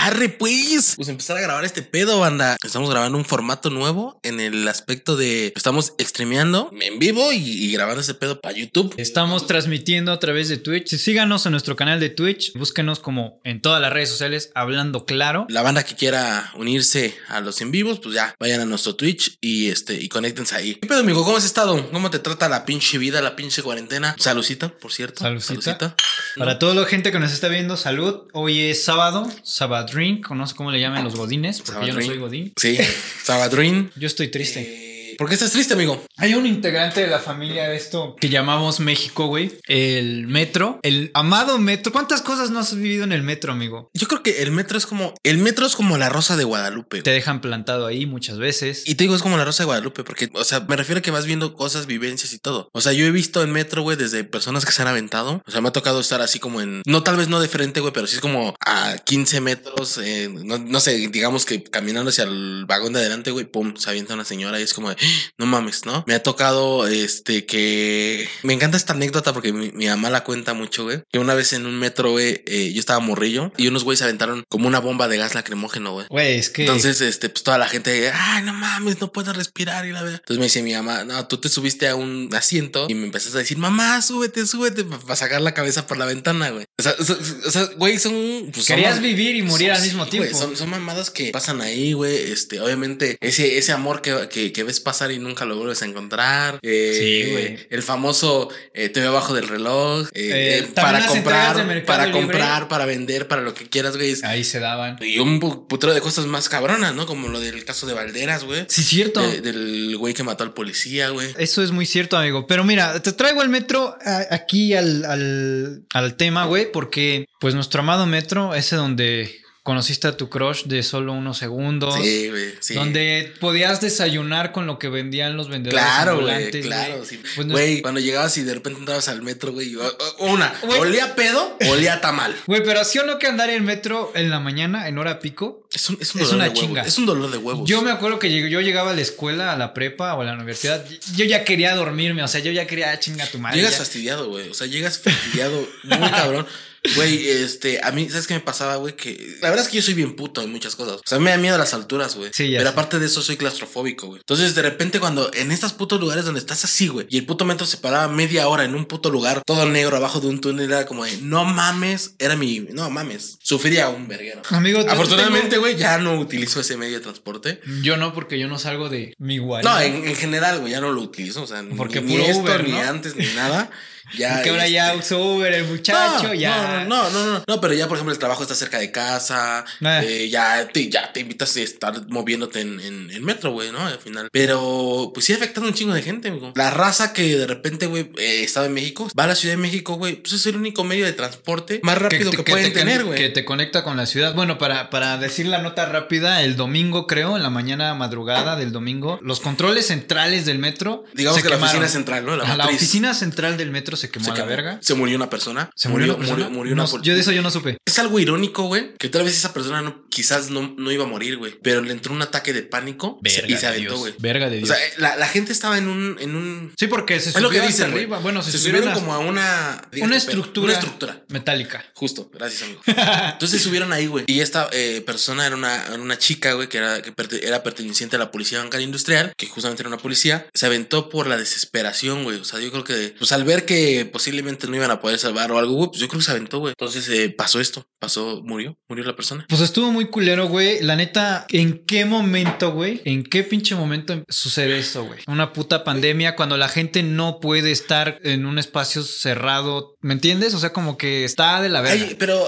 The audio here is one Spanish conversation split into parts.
Arre, pues. Pues empezar a grabar este pedo, banda. Estamos grabando un formato nuevo en el aspecto de estamos streameando en vivo y, y grabando este pedo para YouTube. Estamos transmitiendo a través de Twitch. Síganos en nuestro canal de Twitch. Búsquenos como en todas las redes sociales, hablando claro. La banda que quiera unirse a los en vivos, pues ya vayan a nuestro Twitch y este y conéctense ahí. ¿Qué pedo, amigo? ¿Cómo has estado? ¿Cómo te trata la pinche vida, la pinche cuarentena? Salucita, por cierto. Salucita. Para toda la gente que nos está viendo, salud. Hoy es sábado, Sabadrink, o no sé cómo le llaman los godines, porque yo no soy godín. Sí, Sabadrin. Yo estoy triste. ¿Por qué estás triste, amigo? Hay un integrante de la familia de esto que llamamos México, güey. El metro. El amado metro. ¿Cuántas cosas no has vivido en el metro, amigo? Yo creo que el metro es como. El metro es como la rosa de Guadalupe. Te dejan plantado ahí muchas veces. Y te digo, es como la rosa de Guadalupe, porque, o sea, me refiero a que vas viendo cosas, vivencias y todo. O sea, yo he visto el metro, güey, desde personas que se han aventado. O sea, me ha tocado estar así como en. No, tal vez no de frente, güey, pero sí es como a 15 metros. eh, no, no sé, digamos que caminando hacia el vagón de adelante, güey, pum, se avienta una señora y es como de, "Ah, no mames, ¿no? Me ha tocado, este, que. Me encanta esta anécdota porque mi, mi mamá la cuenta mucho, güey. Que una vez en un metro, güey, eh, yo estaba morrillo y unos güeyes aventaron como una bomba de gas lacrimógeno, güey. Güey, es que. Entonces, este, pues toda la gente, ay, no mames, no puedo respirar y la verdad. Entonces me dice mi mamá, no, tú te subiste a un asiento y me empezaste a decir, mamá, súbete, súbete, para sacar la cabeza por la ventana, güey. O sea, o sea, o sea, güey, son. pues, Querías vivir y morir al mismo güey, tiempo. son, son mamadas que pasan ahí, güey. Este, obviamente, ese, ese amor que, que, que ves pasar y nunca lo vuelves a encontrar. Eh, Sí, güey. El famoso eh, te veo abajo del reloj. eh, Eh, para comprar, para Libre. comprar, para vender, para lo que quieras, güey. Ahí se daban. y un pu- putero de cosas más cabronas, ¿no? Como lo del caso de Valderas, güey. Sí, cierto. De- del güey que mató al policía, güey. Eso es muy cierto, amigo. Pero mira, te traigo el metro a- aquí al, al, al tema, güey, porque pues nuestro amado metro, ese donde conociste a tu crush de solo unos segundos. Sí, güey. Sí. Donde podías desayunar con lo que vendían los vendedores Claro, güey, claro. sí. Pues no- cuando llegabas y de repente entrabas al metro, güey, una, Güey. olía pedo, olía tamal. Güey, pero así o no que andar en metro en la mañana, en hora pico. Es un, es un Es una huevos. chinga. Es un dolor de huevos. Yo me acuerdo que yo llegaba a la escuela, a la prepa o a la universidad. Yo ya quería dormirme, o sea, yo ya quería "Ah, chinga tu madre. Llegas ya". fastidiado, güey. O sea, llegas fastidiado, muy cabrón. Güey, este, a mí, ¿sabes qué me pasaba, güey? Que la verdad es que yo soy bien puto en muchas cosas. O sea, me da miedo las alturas, güey. Sí, ya Pero sé. aparte de eso, soy claustrofóbico, güey. Entonces, de repente, cuando en estos putos lugares donde estás así, güey, y el puto metro se paraba media hora en un puto lugar, todo negro abajo de un túnel, era como de, no mames, era mi, no mames, sufría un verguero. Amigo, Afortunadamente, güey, ya no utilizo ese medio de transporte. Yo no, porque yo no salgo de mi guarida. No, en, en general, güey, ya no lo utilizo. O sea, Porque ni, puro esto, Uber, ni ¿no? antes, ni nada. Ya. Porque ahora ya este, uso Uber, el muchacho, no, ya. No, no, no, no, no, pero ya, por ejemplo, el trabajo está cerca de casa. Ah. eh, ya, te, ya te invitas a estar moviéndote en, en, en metro, güey, ¿no? Al final. Pero, pues sí, ha afectado a un chingo de gente, amigo. La raza que de repente, güey, eh, estaba en México, va a la Ciudad de México, güey, pues es el único medio de transporte más rápido que, te- pueden te- tener, Que güey. te conecta con la ciudad. Bueno, para, para decir la nota rápida, el domingo, creo, en la mañana madrugada del domingo, los controles centrales del metro. Digamos se que la oficina central, ¿no? La la oficina central del metro se quemó se a la quemó. verga. Se murió una persona. ¿Se murió, una persona? Murió, murió una No, por- Yo de eso yo no supe. Es algo irónico, güey, que tal vez esa persona no, quizás no, no iba a morir, güey, pero le entró un ataque de pánico y se aventó, güey. Verga de O Dios. sea, eh, la, la gente estaba en un, en un. sí, porque se Es lo que subieron güey. arriba. Bueno, se, se subieron, subieron a- como a una. una estructura. Una estructura. metálica. Justo, gracias, amigo. Entonces se subieron ahí, güey. Y esta eh, persona era una, una chica, güey, que, era, que perte- era perteneciente a la policía bancaria industrial, que justamente era una policía. Se aventó por la desesperación, güey. O sea, yo creo que, pues al ver que posiblemente no iban a poder salvar o algo, güey, pues yo creo que se aventó, güey. Entonces eh, pasó esto. Pasó, murió, murió la persona. Pues estuvo muy culero, güey. La neta, ¿en qué momento, güey? ¿En qué pinche momento sucede esto, güey? Una puta pandemia cuando la gente no puede estar en un espacio cerrado. ¿Me entiendes? O sea, como que está de la verga. Hay- pero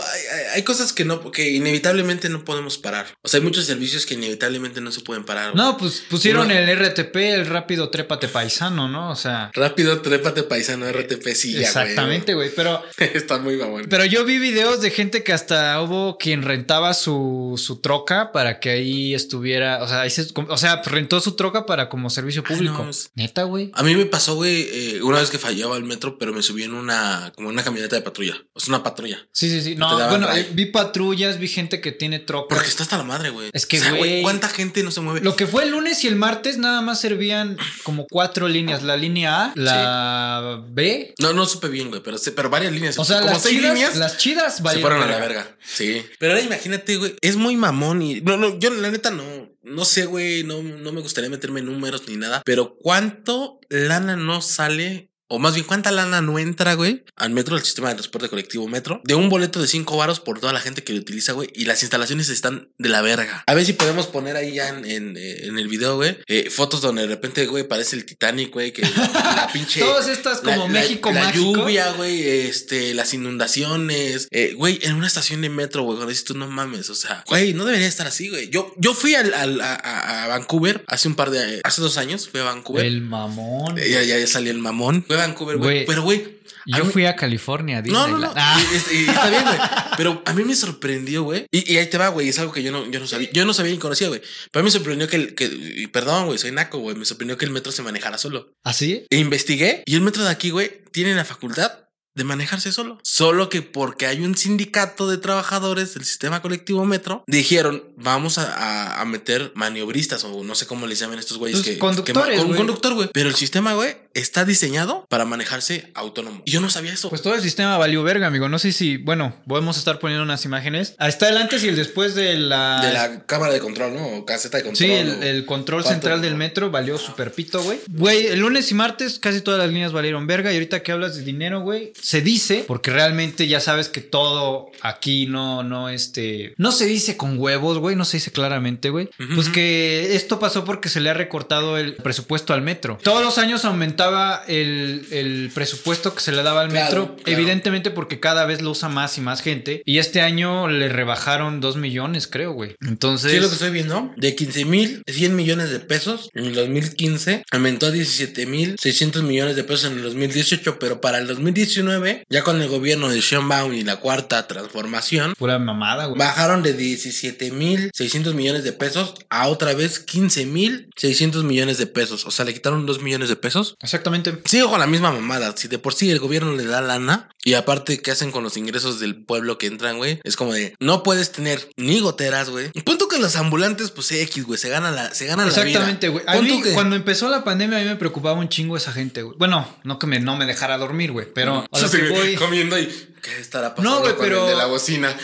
hay, cosas que no, que inevitablemente no podemos parar. O sea, hay muchos servicios que inevitablemente no se pueden parar. No, pues pusieron el RTP, el rápido trépate paisano, ¿no? O sea, Rápido, trépate paisano, RTP, sí, exactamente, güey. Pero, Está muy babón. pero yo vi videos de gente que hasta hubo quien rentaba su, su troca para que ahí estuviera. O sea, ahí se- o sea, rentó su troca para como servicio Ay, público. no, Neta, güey. A mí me pasó, güey, eh, una vez que fallaba el metro, pero me subí en una, como una camioneta de patrulla. Es una patrulla. Sí, sí, sí. No, bueno, eh, vi patrullas, vi gente que tiene trocas. Porque está hasta la madre, güey. Es que, O sea, güey, ¿Cuánta gente no se mueve? Lo que fue el lunes y el martes nada más servían como cuatro líneas. La línea A, la B. No, no supe bien, güey, pero, pero varias líneas. O sea, como las seis chidas, líneas. las chidas se fueron a la verga. verga. Sí. Pero ahora imagínate, güey. Es muy mamón y. No, no, yo la neta no. No sé, güey. No, no me gustaría meterme en números ni nada. Pero ¿cuánto lana no sale? O más bien, ¿cuánta lana no entra, güey? Al metro, al sistema de transporte colectivo metro. De un boleto de 5 varos por toda la gente que lo utiliza, güey. Y las instalaciones están de la verga. A ver si podemos poner ahí ya en, en, eh, en el video, güey. eh, fotos donde de repente, güey, parece el Titanic, güey. Que la, la pinche. Todas estas como México la mágico. lluvia, güey, este, las inundaciones, eh, güey, en una estación de metro, güey, cuando dices tú no mames, o sea, güey, no debería estar así, güey. Yo, yo fui al, al- a, a- Vancouver hace un par de, hace dos años, fui a Vancouver. El mamón. Eh, Ya, ya, ya salí el mamón. Vancouver, güey. Pero, güey. Yo mí- fui a California, No, no, no. Disneyland. Ah. Y- y- y está bien, güey. Pero a mí me sorprendió, güey. Y, ahí te va, güey. Es algo que yo no, yo no sabía. Yo no sabía ni conocía, güey. Pero a mí me sorprendió que, el, que y perdón, güey, soy naco, güey. Me sorprendió que el metro se manejara solo. ¿Así? E investigué y el metro de aquí, güey, tiene la facultad de manejarse solo. Solo que porque hay un sindicato de trabajadores del sistema colectivo metro, dijeron, vamos a, a- a meter maniobristas o no sé cómo les llaman estos güeyes que... conductores, que ma- con un conductor, güey. Pero el sistema, güey, está diseñado para manejarse autónomo. Y yo no sabía eso. Pues todo el sistema valió verga, amigo. No sé si, bueno, podemos estar poniendo unas imágenes. Está el antes y el después de la. de la cámara de control, ¿no? O caseta de control. Sí, el, control central del metro valió super pito, güey. Güey, el lunes y martes casi todas las líneas valieron verga. Y ahorita que hablas de dinero, güey, se dice, porque realmente ya sabes que todo aquí no, no, este, no se dice con huevos, güey, no se dice claramente, güey. Pues que esto pasó porque se le ha recortado el presupuesto al metro. Todos los años aumentaba el, el presupuesto que se le daba al Claro, metro, claro. evidentemente porque cada vez lo usa más y más gente. Y este año le rebajaron dos millones, creo, güey. Entonces... Sí, es lo que estoy viendo. De 15 mil 100 millones de pesos en el 2015 aumentó a 17 mil 600 millones de pesos en el 2018, pero para el 2019, ya con el gobierno de Sheinbaum y la cuarta transformación, Pura mamada, güey. bajaron de 17 mil 600 millones de pesos a otra vez 15 mil 600 millones de pesos. O sea, le quitaron 2 millones de pesos. Exactamente. Sigo con la misma mamada. Si de por sí el gobierno le da lana y aparte, ¿qué hacen con los ingresos del pueblo que entran, güey? Es como de no puedes tener ni goteras, güey. Que los ambulantes, pues X, güey, se ganan la, se ganan la vida. Exactamente, güey. Cuando empezó la pandemia, a mí me preocupaba un chingo esa gente, güey. Bueno, no que me, no me dejara dormir, güey, pero a lo Sí, que voy. comiendo y ¿qué estará pasando No, güey, con pero- el de la bocina?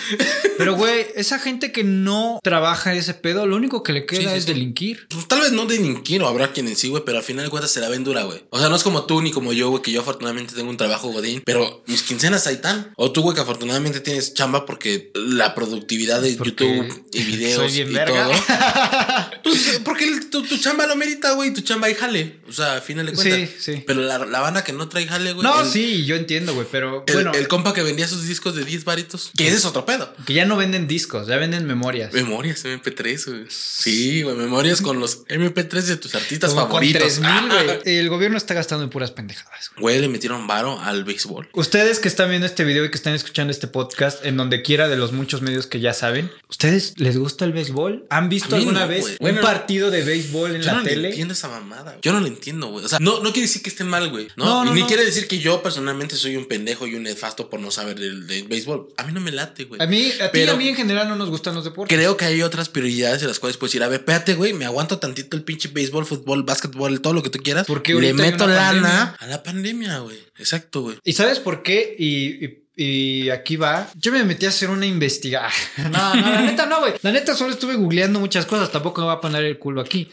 Pero, güey, esa gente que no trabaja ese pedo, lo único que le queda Sí, sí, es sí. delinquir. Pues tal vez no delinquir o habrá quien en sí, güey, pero al final de cuentas se la ven dura, güey. O sea, no es como tú ni como yo, güey, que yo afortunadamente tengo un trabajo godín, pero mis quincenas ahí están. O tú, güey, que afortunadamente tienes chamba porque la productividad de Porque YouTube y videos soy bien y verga. todo. Pues porque el- tu, tu chamba lo merita, güey, tu chamba y jale. O sea, al final de cuentas. Sí, sí. Pero la, la banda que no trae jale, güey. No, el- sí, yo entiendo, güey, pero El, bueno, el compa que vendía sus discos de 10 varitos. Que ese es otro pedo. que ya no venden discos, ya venden memorias. Memorias MP3, güey. Sí, güey, memorias con los MP3 de tus artistas Como con favoritos. 3000, güey. El gobierno está gastando en puras pendejadas, güey. Le metieron varo al béisbol. Ustedes que están viendo este video y que están escuchando este podcast en donde quiera de los muchos medios que ya saben, ¿ustedes les gusta el béisbol? ¿Han visto alguna no, vez güey. un Bueno, partido de béisbol en Yo la no le tele? entiendo esa mamada. Yo no lo entiendo, güey. O sea, no, no quiere decir que esté mal, güey. No, No, no, Y ni no. quiere decir que yo personalmente soy un pendejo y un nefasto por no saber del, del béisbol. A mí no me late, güey. A mí, a ti y a mí en general no nos gustan los deportes. Creo que hay otras prioridades de las cuales puedes decir, a ver, espérate, güey, me aguanto tantito el pinche béisbol, fútbol, básquetbol, todo lo que tú quieras. Porque le meto lana pandemia. a la pandemia, güey. Exacto, güey. ¿Y sabes por qué? Y, y- y aquí va. Yo me metí a hacer una investigación. No, no, la neta no, güey. La neta solo estuve googleando muchas cosas. Tampoco me va a poner el culo aquí.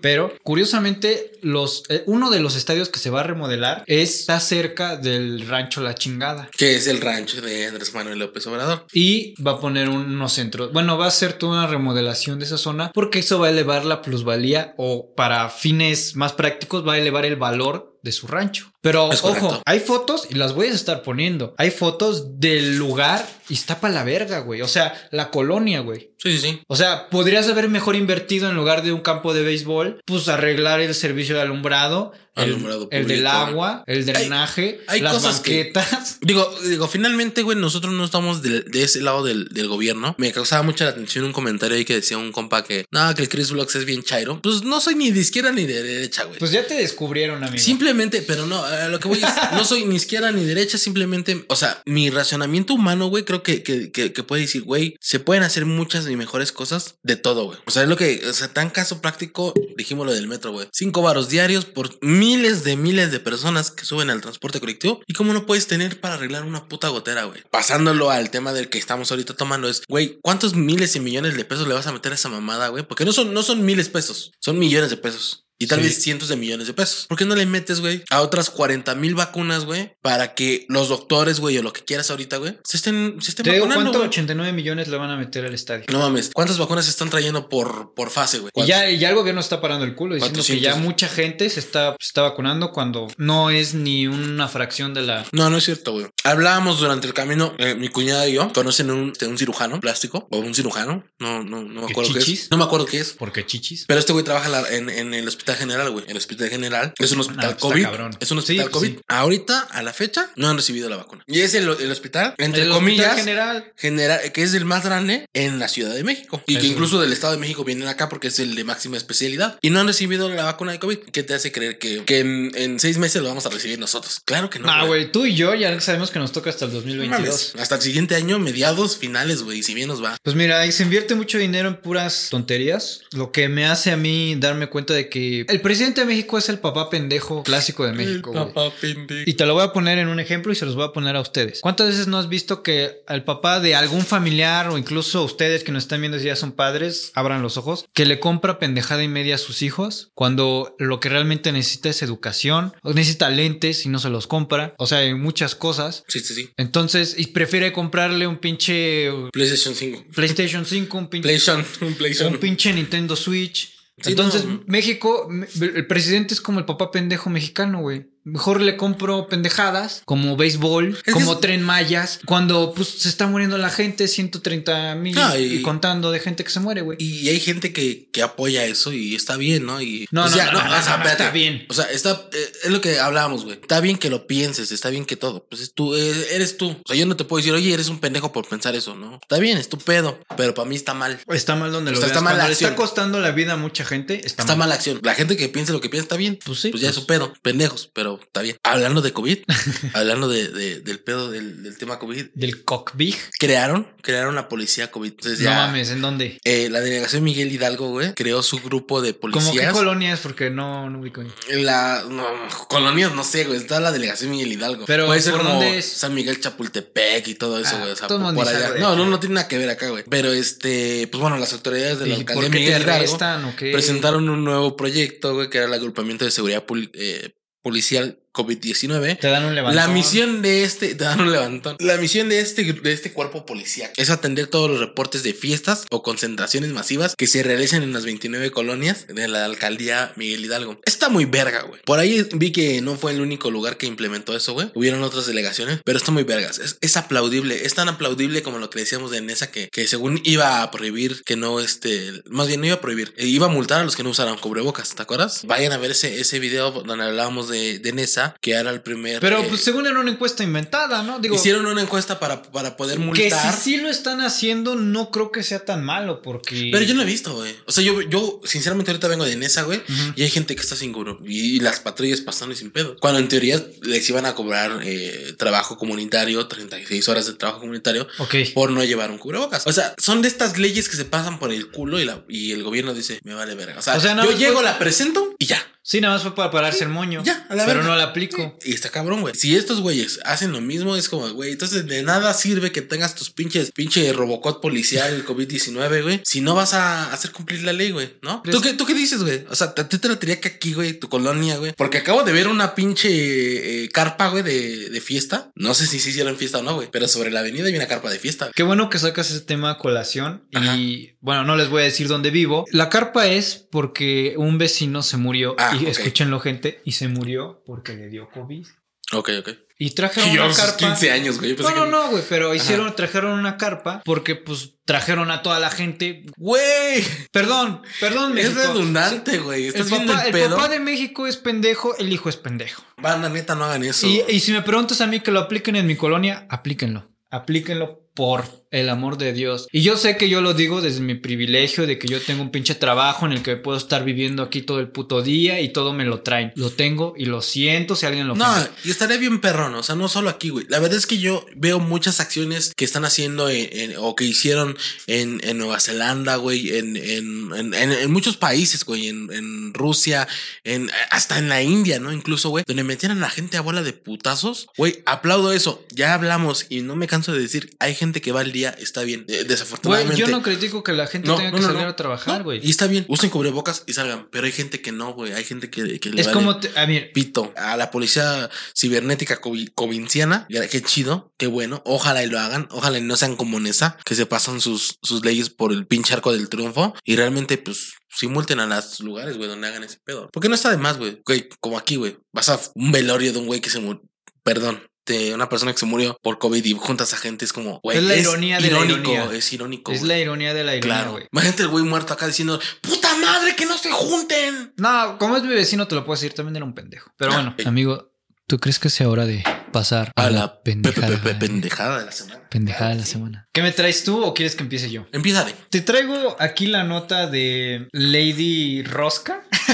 Pero curiosamente, los, eh, uno de los estadios que se va a remodelar está cerca del rancho La Chingada. Que es el rancho de Andrés Manuel López Obrador. Y va a poner unos centros. Bueno, va a hacer toda una remodelación de esa zona porque eso va a elevar la plusvalía o para fines más prácticos va a elevar el valor de su rancho. Pero Es correcto. ojo, hay fotos y las voy a estar poniendo. Hay fotos del lugar y está para la verga, güey. O sea, la colonia, güey. Sí, sí, sí. O sea, podrías haber mejor invertido en lugar de un campo de béisbol, pues arreglar el servicio de alumbrado, el, Alumbrado el del público. agua, el drenaje, hay las cosas que-. Digo, digo, finalmente, güey, nosotros no estamos de, de ese lado del, del gobierno. Me causaba mucha la atención un comentario ahí que decía un compa que, no, que el Chris Vlogs es bien chairo. Pues no soy ni de izquierda ni de derecha, güey. Pues ya te descubrieron, amigo. Simplemente, pero no, lo que voy es, no soy ni izquierda ni derecha, simplemente, o sea, mi racionamiento humano, güey, creo que, que, que, que puede decir, güey, se pueden hacer muchas y mejores cosas de todo, güey. O sea, es lo que, o sea, tan caso práctico, dijimos lo del metro, güey. Cinco varos diarios por miles de miles de personas que suben al transporte colectivo. ¿Y cómo no puedes tener para arreglar una puta gotera, güey? Pasándolo al tema del que estamos ahorita tomando es, güey, ¿cuántos miles y millones de pesos le vas a meter a esa mamada, güey? Porque no son, no son miles pesos, son millones de pesos. Y tal Sí. vez cientos de millones de pesos. ¿Por qué no le metes, güey, a otras 40 mil vacunas, güey? Para que los doctores, güey, o lo que quieras ahorita, güey, se estén, se estén Te digo, vacunando. ¿cuánto? güey? 89 millones le van a meter al estadio. No mames, ¿cuántas vacunas se están trayendo por, por fase, güey? Y ya, y ya el gobierno está parando el culo diciendo que 400. ya mucha gente se está, se está vacunando cuando no es ni una fracción de la. No, no es cierto, güey. Hablábamos durante el camino, eh, mi cuñada y yo conocen un, un cirujano plástico o un cirujano. No, no, no me ¿Qué, acuerdo qué es. No me acuerdo qué es. Porque chichis. Pero este güey trabaja en, la- en- en el hospital general, güey. El hospital general es un hospital Ah, está COVID. cabrón. Es un hospital COVID. sí. Ahorita, a la fecha, no han recibido la vacuna. Y es el, el hospital, entre El comillas, hospital general. general, que es el más grande en la Ciudad de México. Y que incluso del Estado de México vienen acá porque es el de máxima especialidad. Y no han recibido la vacuna de COVID. ¿Qué te hace creer que, que en, en seis meses lo vamos a recibir nosotros? Claro que no. Ah, güey, tú y yo ya sabemos que nos toca hasta el No 2022. mames. Hasta el siguiente año, mediados, finales, güey. Si bien nos va. Pues mira, ahí se invierte mucho dinero en puras tonterías, lo que me hace a mí darme cuenta de que el presidente de México es el papá pendejo clásico de México. güey. pendejo. Y te lo voy a poner en un ejemplo y se los voy a poner a ustedes. ¿Cuántas veces no has visto que al papá de algún familiar o incluso ustedes que nos están viendo si ya son padres, abran los ojos, que le compra pendejada y media a sus hijos cuando lo que realmente necesita es educación, o necesita lentes y no se los compra, o sea, en muchas cosas. Sí, sí, sí. Entonces, y prefiere comprarle un pinche PlayStation 5. PlayStation 5, un pinche PlayStation. Un PlayStation. un pinche Nintendo Switch. Sí, Entonces, no. México, el presidente es como el papá pendejo mexicano, güey. Mejor le compro pendejadas como béisbol, que como es- tren mayas, cuando pues se está muriendo la gente, 130 mil Ah, y... y- contando de gente que se muere, güey. Y hay gente que, que apoya eso y está bien, ¿no? Y, No, o no, sea, no, no, no, o sea, no, espérate. está bien. O sea, está, eh, es lo que hablábamos, güey. Está bien que lo pienses, está bien que todo. Pues es tú, eh, eres tú. O sea, yo no te puedo decir, oye, eres un pendejo por pensar eso, ¿no? Está bien, es tu pedo, pero para mí está mal. Está mal donde lo O sea, veas. está mal la le está acción. costando la vida a mucha gente, está, Está mal. mala acción. La gente que piensa lo que piensa está bien. Pues sí, Pues ya es pues. su pedo. Pendejos, pero está bien. Hablando de COVID, hablando de, de- del pedo del, del tema COVID, Del cockbig. crearon, crearon la policía COVID. Entonces No ya. mames, ¿en dónde? eh, la delegación Miguel Hidalgo, güey, creó su grupo de ¿Cómo qué policías. colonia es? Porque no, no ubico. La no, colonias, no sé, güey. Está la delegación Miguel Hidalgo. Pero, puede ser ¿por como dónde es? San Miguel Chapultepec y todo eso, Ah, güey. O sea, por, allá. No, no, no tiene nada que ver acá, güey. Pero este, pues bueno, las autoridades de la ¿Y alcaldía Miguel Hidalgo arrestan presentaron un nuevo proyecto, güey, que era el agrupamiento de seguridad poli- eh, policial COVID-19. Te dan un levantón. La misión de este, te dan un levantón. La misión de este, de este cuerpo policial es atender todos los reportes de fiestas o concentraciones masivas que se realicen en las 29 colonias de la alcaldía Miguel Hidalgo. Está muy verga, güey. Por ahí vi que no fue el único lugar que implementó eso, güey. Hubieron otras delegaciones, pero está muy vergas. Es, es aplaudible. Es tan aplaudible como lo que decíamos de Nesa que, que según iba a prohibir que no, este, más bien no iba a prohibir, iba a multar a los que no usaran cubrebocas, ¿te acuerdas? Vayan a ver ese, ese video donde hablábamos de, de Nesa, que era el primer... Pero eh, pues según era una encuesta inventada, ¿no? Digo, Hicieron una encuesta para, para poder que multar. si sí lo están haciendo, no creo que sea tan malo porque... Pero yo no he visto, güey. O sea, yo, yo sinceramente ahorita vengo de Nesa, güey. Y hay gente que está sin cubro. Y, y las patrullas pasando y sin pedo. Cuando en teoría les iban a cobrar eh, trabajo comunitario, 36 horas de trabajo comunitario. Ok. Por no llevar un cubrebocas. O sea, son de estas leyes que se pasan por el culo y, la, y el gobierno dice, me vale verga. O sea, O sea, nada yo llego, la presento y ya. Sí, nada más fue para pararse el moño. Ya, a la Pero verga. no la aplico. Y está cabrón, güey. Si estos güeyes hacen lo mismo, es como, güey, entonces de nada sirve que tengas tus pinches, pinche Robocop policial, el COVID-19, güey. Si no vas a hacer cumplir la ley, güey, ¿no? ¿Tú qué, ¿Tú qué dices, güey? O sea, ¿te, te tratería que aquí, güey, tu colonia, güey? Porque acabo de ver una pinche eh, carpa, güey, de, de fiesta. No sé si se hicieron fiesta o no, güey. Pero sobre la avenida hay una carpa de fiesta. Qué bueno que sacas ese tema a colación. Ajá. Y bueno, no les voy a decir dónde vivo. La carpa es porque un vecino se murió. Ah, y ok. escúchenlo, gente. Y se murió porque le dio COVID. Ok, ok. Y trajeron a una sus carpa. 15 años, güey. No, no, no, güey, pero hicieron, trajeron una carpa porque pues trajeron a toda la gente. Güey, Perdón, perdón, es redundante, güey. El ¿Estás viendo papá, el el pedo? papá de México es pendejo, el hijo es pendejo. Banda, neta, no hagan eso. Y, y si me preguntas a mí que lo apliquen en mi colonia, aplíquenlo. Aplíquenlo por el amor de Dios. Y yo sé que yo lo digo desde mi privilegio de que yo tengo un pinche trabajo en el que puedo estar viviendo aquí todo el puto día y todo me lo traen. Lo tengo y lo siento si alguien lo No, ofende. y estaría bien perrón, o sea, no solo aquí, güey. La verdad es que yo veo muchas acciones que están haciendo en- en- o que hicieron en, en Nueva Zelanda, güey, en, en, en, en- en muchos países, güey, en, en Rusia, en, hasta en la India, ¿no? Incluso, güey, donde metieran a la gente a bola de putazos. Güey, aplaudo eso. Ya hablamos y no me canso de decir, hay gente que va al día, está bien. Eh, Güey, desafortunadamente. yo no critico que la gente No, tenga no, que no, salir a trabajar, güey. Y está bien, usen cubrebocas y salgan. Pero hay gente que no, güey. Hay gente que, que le Es vale como, te- a ver, pito a la policía cibernética covi- covinciana. Qué chido, qué bueno. Ojalá y lo hagan. Ojalá y no sean como Nesa, que se pasan sus, sus leyes por el pinche arco del triunfo. Y realmente, pues, sí multen a los lugares, güey, donde hagan ese pedo. Porque no está de más, güey. Güey, como aquí, güey. Vas a un velorio de un güey que se murió. Perdón. De una persona que se murió por COVID y juntas a gente, es como, güey, Es la ironía de la ironía. es irónico. es la ironía de la ironía, Claro, güey. Imagínate el güey muerto acá diciendo, puta madre, que no se junten. No, como es mi vecino, te lo puedo decir, también era un pendejo. Pero Ah, bueno, amigo, ¿tú crees que sea hora de pasar a, A la, la pendejada, pe- pe- pe- pendejada de la semana. pendejada de la semana? ¿Qué me traes tú o quieres que empiece yo? Empieza de. Te traigo aquí la nota de Lady Rosca.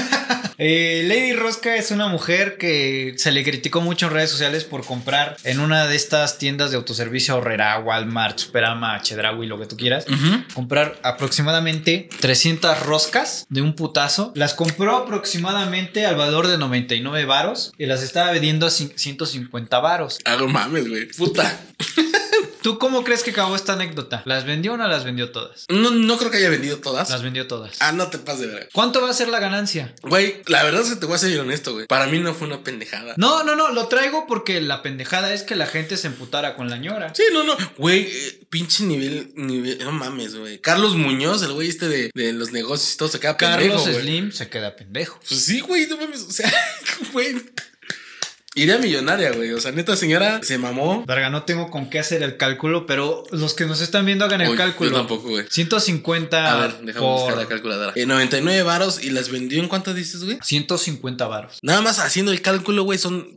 Eh, Lady Rosca es una mujer que se le criticó mucho en redes sociales por comprar en una de estas tiendas de autoservicio Horrera, Walmart, Superama, Chedraui, lo que tú quieras. Comprar aproximadamente 300 roscas de un putazo. Las compró aproximadamente al valor de 99 varos y las estaba vendiendo a cin- 150 varos. Hago mames, güey. Puta. ¿Tú cómo crees que acabó esta anécdota? ¿Las vendió o no las vendió todas? No, no creo que haya vendido todas. Las vendió todas. Ah, no te pases de ver. ¿Cuánto va a ser la ganancia? Güey, la verdad es que te voy a ser honesto, güey. Para mí no fue una pendejada. No, no, no, lo traigo porque la pendejada es que la gente se emputara con la ñora. Sí, no, no. Güey, eh, pinche nivel, nivel. No mames, güey. Carlos Muñoz, el güey este de, de los negocios y todo, se queda pendejo, Carlos güey. Slim se queda pendejo. Pues sí, güey, no mames. O sea, güey. Iría millonaria, güey. O sea, neta señora se mamó. Verga, no tengo con qué hacer el cálculo, pero los que nos están viendo hagan el Uy, cálculo. Yo tampoco, güey. 150 A ver, déjame por buscar la calculadora. Eh, 99 varos y las vendió en cuánto dices, güey? 150 varos. Nada más haciendo el cálculo, güey, son.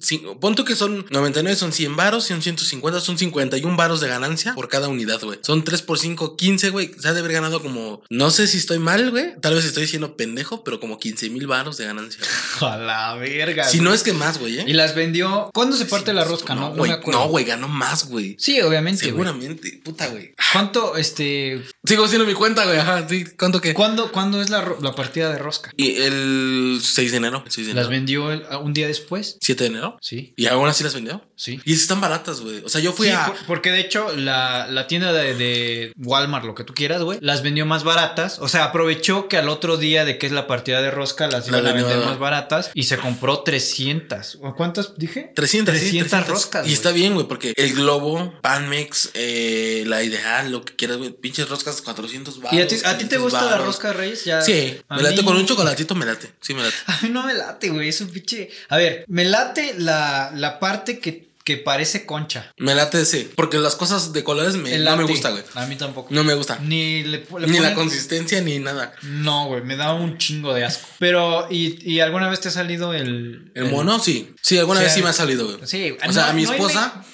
tú que son 99, son 100 varos, son 150, son 51 varos de ganancia por cada unidad, güey. Son 3 por 5, 15, güey. Se ha de haber ganado como. No sé si estoy mal, güey. Tal vez estoy diciendo pendejo, pero como 15 mil varos de ganancia. A la verga. si güey. no es que más, güey, ¿eh? Y las vendió. ¿Cuándo se parte la rosca? No, no, güey. me acuerdo. No, güey, ganó más, güey. Sí, obviamente. Seguramente, puta, güey. ¿Cuánto, este. Sigo haciendo mi cuenta, güey. Ajá, sí. ¿Cuánto qué? ¿Cuándo, ¿cuándo es la, la partida de rosca? Y el 6 de enero. El 6 de ¿Las vendió el- un día después? 7 de enero. Sí. Y aún así las vendió. Sí. Y están baratas, güey. O sea, yo fui Sí, a. por- porque de hecho la, la tienda de, de Walmart, lo que tú quieras, güey, las vendió más baratas. O sea, aprovechó que al otro día de que es la partida de rosca las iban a vendió- vender más baratas y se compró 300. ¿O ¿Cuántas dije? 300, sí, 300 roscas, Y güey. está bien, güey, porque el globo, Panmex, eh, la ideal, lo que quieras, güey, pinches roscas, 400 baros. ¿Y a ti, a ti te 500 gusta la varos. rosca Reyes? Ya, Sí, a me late mí- con un chocolatito, me late. Sí, me late. A mí no me late, güey. Es un pinche. A ver, me late la, la parte que, que parece concha. Me late ese. Porque las cosas de colores me, no me gusta, güey. A mí tampoco. No me gusta. Ni le, le Ni la consistencia ni nada. No, güey, me da un chingo de asco. Pero, ¿y, y alguna vez te ha salido el. El mono, sí. Sí, alguna O sea, vez sí me ha salido, güey. Sí, O sea, no- a mi no hay esposa,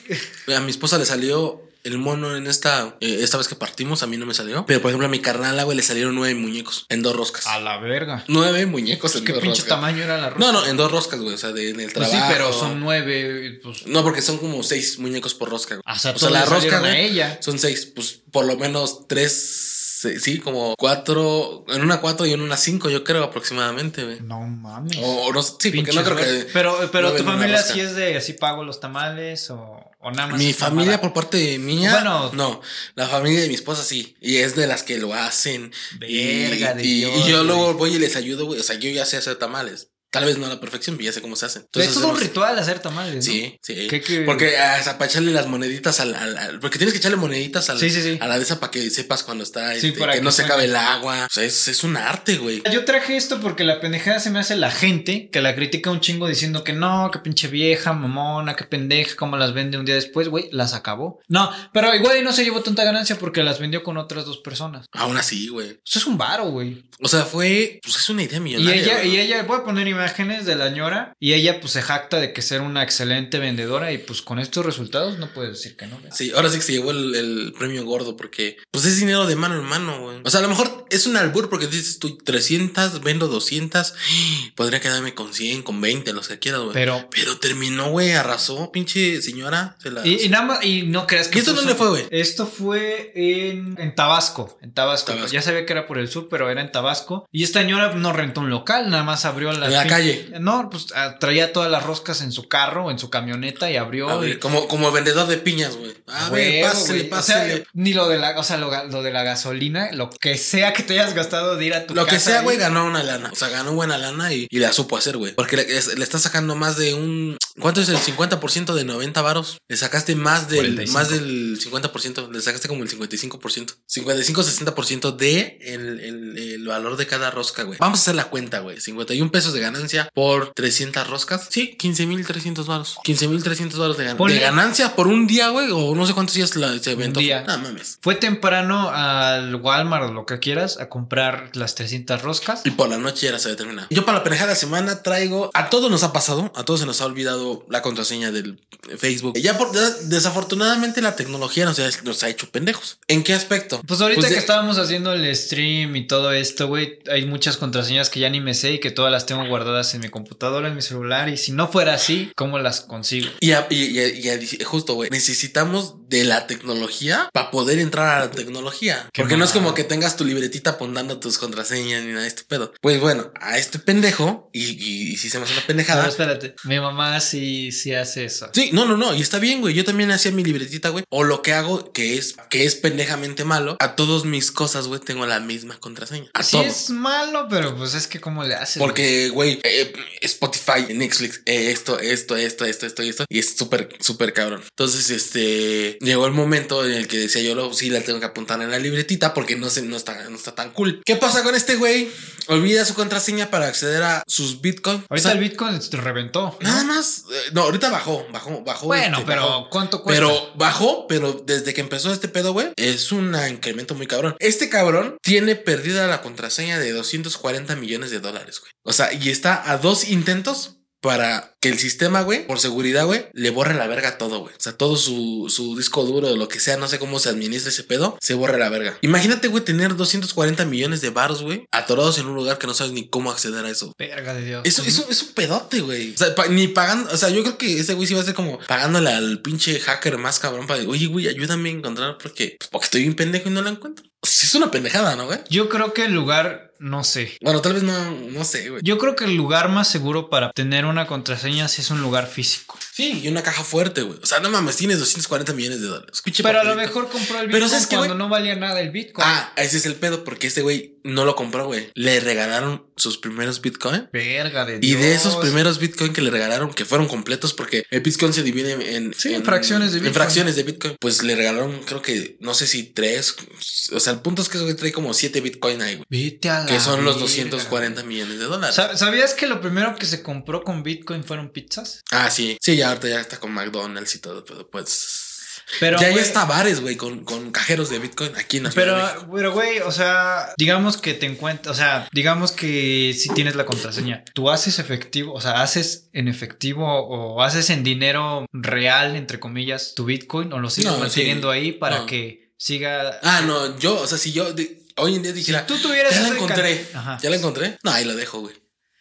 a mi esposa le salió el mono en esta, eh, esta vez que partimos, a mí no me salió. Pero por ejemplo, a mi carnal, güey, le salieron nueve muñecos en dos roscas. A la verga. Nueve muñecos en ¿Qué dos pinche roscas. tamaño era la rosca? No, no, en dos roscas, güey. O sea, de, en el Pues trabajo. sí, pero son nueve. Pues, No, porque son como seis muñecos por rosca. güey. o sea, todos le salieron a ella. son seis. Pues por lo menos tres, sí, como cuatro. En una cuatro y en una cinco, yo creo aproximadamente, güey. No mames. O, o no, sí, porque no creo que. Pero, pero no tu familia rosca. sí es de así pago los tamales o, o nada más. Mi familia por parte mía, Bueno. no, la familia de mi esposa sí, y es de las que lo hacen. y- Verga de y, Dios, y yo luego voy y les ayudo, güey. O sea, yo ya sé hacer tamales. Tal vez no a la perfección, pero ya sé cómo se hacen. es Entonces todo un hacemos- ritual hacer tamales. ¿no? Sí, sí. ¿Qué- qué? Porque ah, o sea, para echarle las moneditas al, al- al- Porque tienes que echarle moneditas al- Sí, sí, sí. a la de esa para que sepas cuando está. Sí, este, para que, que no se acabe el agua. O sea, es, es un arte, güey. Yo traje esto porque la pendejada se me hace la gente que la critica un chingo diciendo que no, que pinche vieja, mamona, que pendeja, cómo las vende un día después, güey, las acabó. No, pero igual y no se llevó tanta ganancia porque las vendió con otras dos personas. Aún así, güey. Eso es un varo, güey. O sea, fue. Pues es una idea Y millonaria. ella, güey. y ella, voy a poner imágenes de la ñora y ella pues se jacta de que ser una excelente vendedora y pues con estos resultados no puedes decir que no. güey. Sí, ahora sí que se llevó el, el premio gordo porque pues es dinero de mano en mano, güey. O sea, a lo mejor es un albur porque dices tú 300, vendo 200, podría quedarme con 100, con 20, los que quieras, güey. Pero Pero terminó, güey, arrasó, pinche señora. Se la... Y, y nada más, y no creas que. ¿Y esto puso- dónde fue, güey? Esto fue en, en Tabasco. En Tabasco. Tabasco. Ya sabía que era por el sur, pero era en Tabasco. Y esta señora no rentó un local, nada más abrió la. Calle. No, pues ah, traía todas las roscas en su carro, en su camioneta y abrió. A y- ver, como, como vendedor de piñas, güey. A ver, Huevo, pásale, güey. pásale. O sea, ni lo de la, o sea, lo, de la gasolina, lo que sea que te hayas gastado de ir a tu Lo que sea, güey, ganó una lana. O sea, ganó buena lana y, y la supo hacer, güey. Porque le, es- le está sacando más de un. ¿Cuánto es el 50% de 90 varos? Le sacaste más del, 45. más del 50%. Le sacaste como el 55%. 55-60% de el, el- el valor de cada rosca, güey. Vamos a hacer la cuenta, güey. 51 pesos de ganancia por 300 roscas. Sí, 15.300 varos. 15.300 varos de, gan- de ganancia por un día, güey. O no sé cuántos días la, se evento. día. No mames. Fue temprano al Walmart o lo que quieras a comprar las 300 roscas. Y por la noche ya se había terminado. Yo para la pendejada de la semana traigo. A todos nos ha pasado. A todos se nos ha olvidado la contraseña del Facebook. Ya, por, ya desafortunadamente la tecnología nos ha, nos ha hecho pendejos. ¿En qué aspecto? Pues ahorita Pues de- que estábamos haciendo el stream y todo esto, güey, hay muchas contraseñas que ya ni me sé y que todas las tengo guardadas en mi computadora, en mi celular. Y si no fuera así, ¿cómo las consigo? Y, a- y- y- y a- justo, güey, necesitamos de la tecnología para poder entrar a la tecnología. Qué Porque no es como que tengas tu libretita apuntando tus contraseñas ni nada de este pedo. Pues bueno, a este pendejo, y, y, y si se me hace una pendejada. espérate, mi mamá sí, sí hace eso. Sí, no, no, no, y está bien, güey. Yo también hacía mi libretita, güey. O lo que hago, que es, que es pendejamente malo, a todos mis cosas, güey, tengo la misma contraseña. A Sí todo. es malo, pero pues es que cómo le haces. Porque, güey, eh, Spotify, Netflix, eh, esto, esto, esto, esto, esto y esto. Y es súper, súper cabrón. Entonces, este, llegó el momento en el que decía yo, lo, sí, la tengo que apuntar en la libretita porque no, se, no, está, no está tan cool. ¿Qué pasa con este güey? Olvida su contraseña para acceder a sus Bitcoin. Ahorita el Bitcoin te reventó. ¿no? Nada más, eh, no, ahorita bajó, bajó, bajó. Bueno, este, pero bajó. ¿cuánto cuesta? Pero bajó, pero desde que empezó este pedo, güey, es un incremento muy cabrón. Este cabrón tiene perdida la contraseña de 240 millones de dólares, güey. O sea, y está a dos intentos para que el sistema, güey, por seguridad, güey, le borre la verga todo, güey. O sea, todo su, su disco duro lo que sea, no sé cómo se administra ese pedo, se borre la verga. Imagínate, güey, tener 240 millones de baros, güey, atorados en un lugar que no sabes ni cómo acceder a eso. Verga de Dios. Eso, eso es un pedote, güey. O sea, pa- ni pagando. O sea, yo creo que ese güey sí va a ser como pagándole al pinche hacker más cabrón para. Oye, güey, ayúdame a encontrar porque, pues, porque estoy bien pendejo y no la encuentro. Es una pendejada, ¿no, güey? Yo creo que el lugar, no sé. Bueno, tal vez no, no sé, güey. Yo creo que el lugar más seguro para tener una contraseña sí es un lugar físico. Sí, y una caja fuerte, güey. O sea, no mames, tienes 240 millones de dólares. Escuche, Pero a lo mejor compró el Pero Bitcoin ¿sabes qué, cuando no valía nada el Bitcoin. Ah, ese es el pedo, porque este güey no lo compró, güey. Le regalaron sus primeros Bitcoin. Verga de Y Dios. de esos primeros Bitcoin que le regalaron, que fueron completos, porque el Bitcoin se divide en, Sí, en fracciones de En Bitcoin. fracciones de Bitcoin. Pues le regalaron, creo que, no sé si tres. O sea, el punto es que güey trae como siete Bitcoin ahí, güey. Vete a la Que son los verga. 240 millones de dólares. Sa- ¿Sabías que lo primero que se compró con Bitcoin fueron pizzas? ah, sí. Sí, ya ahorita ya está con McDonald's y todo, pero pues. Pero, ya güey, hasta bares, güey, con, con cajeros de Bitcoin aquí en la Pero, México. pero, güey, o sea, digamos que te encuentras, o sea, digamos que si tienes la contraseña, tú haces efectivo, o sea, haces en efectivo o haces en dinero real, entre comillas, tu Bitcoin o lo sigues No, manteniendo sí. ahí para No. que siga. Ah, no, yo, o sea, si yo de- hoy en día dijera, tú tuvieras ya la encontré, Ajá. ya la encontré, no, ahí lo dejo, güey.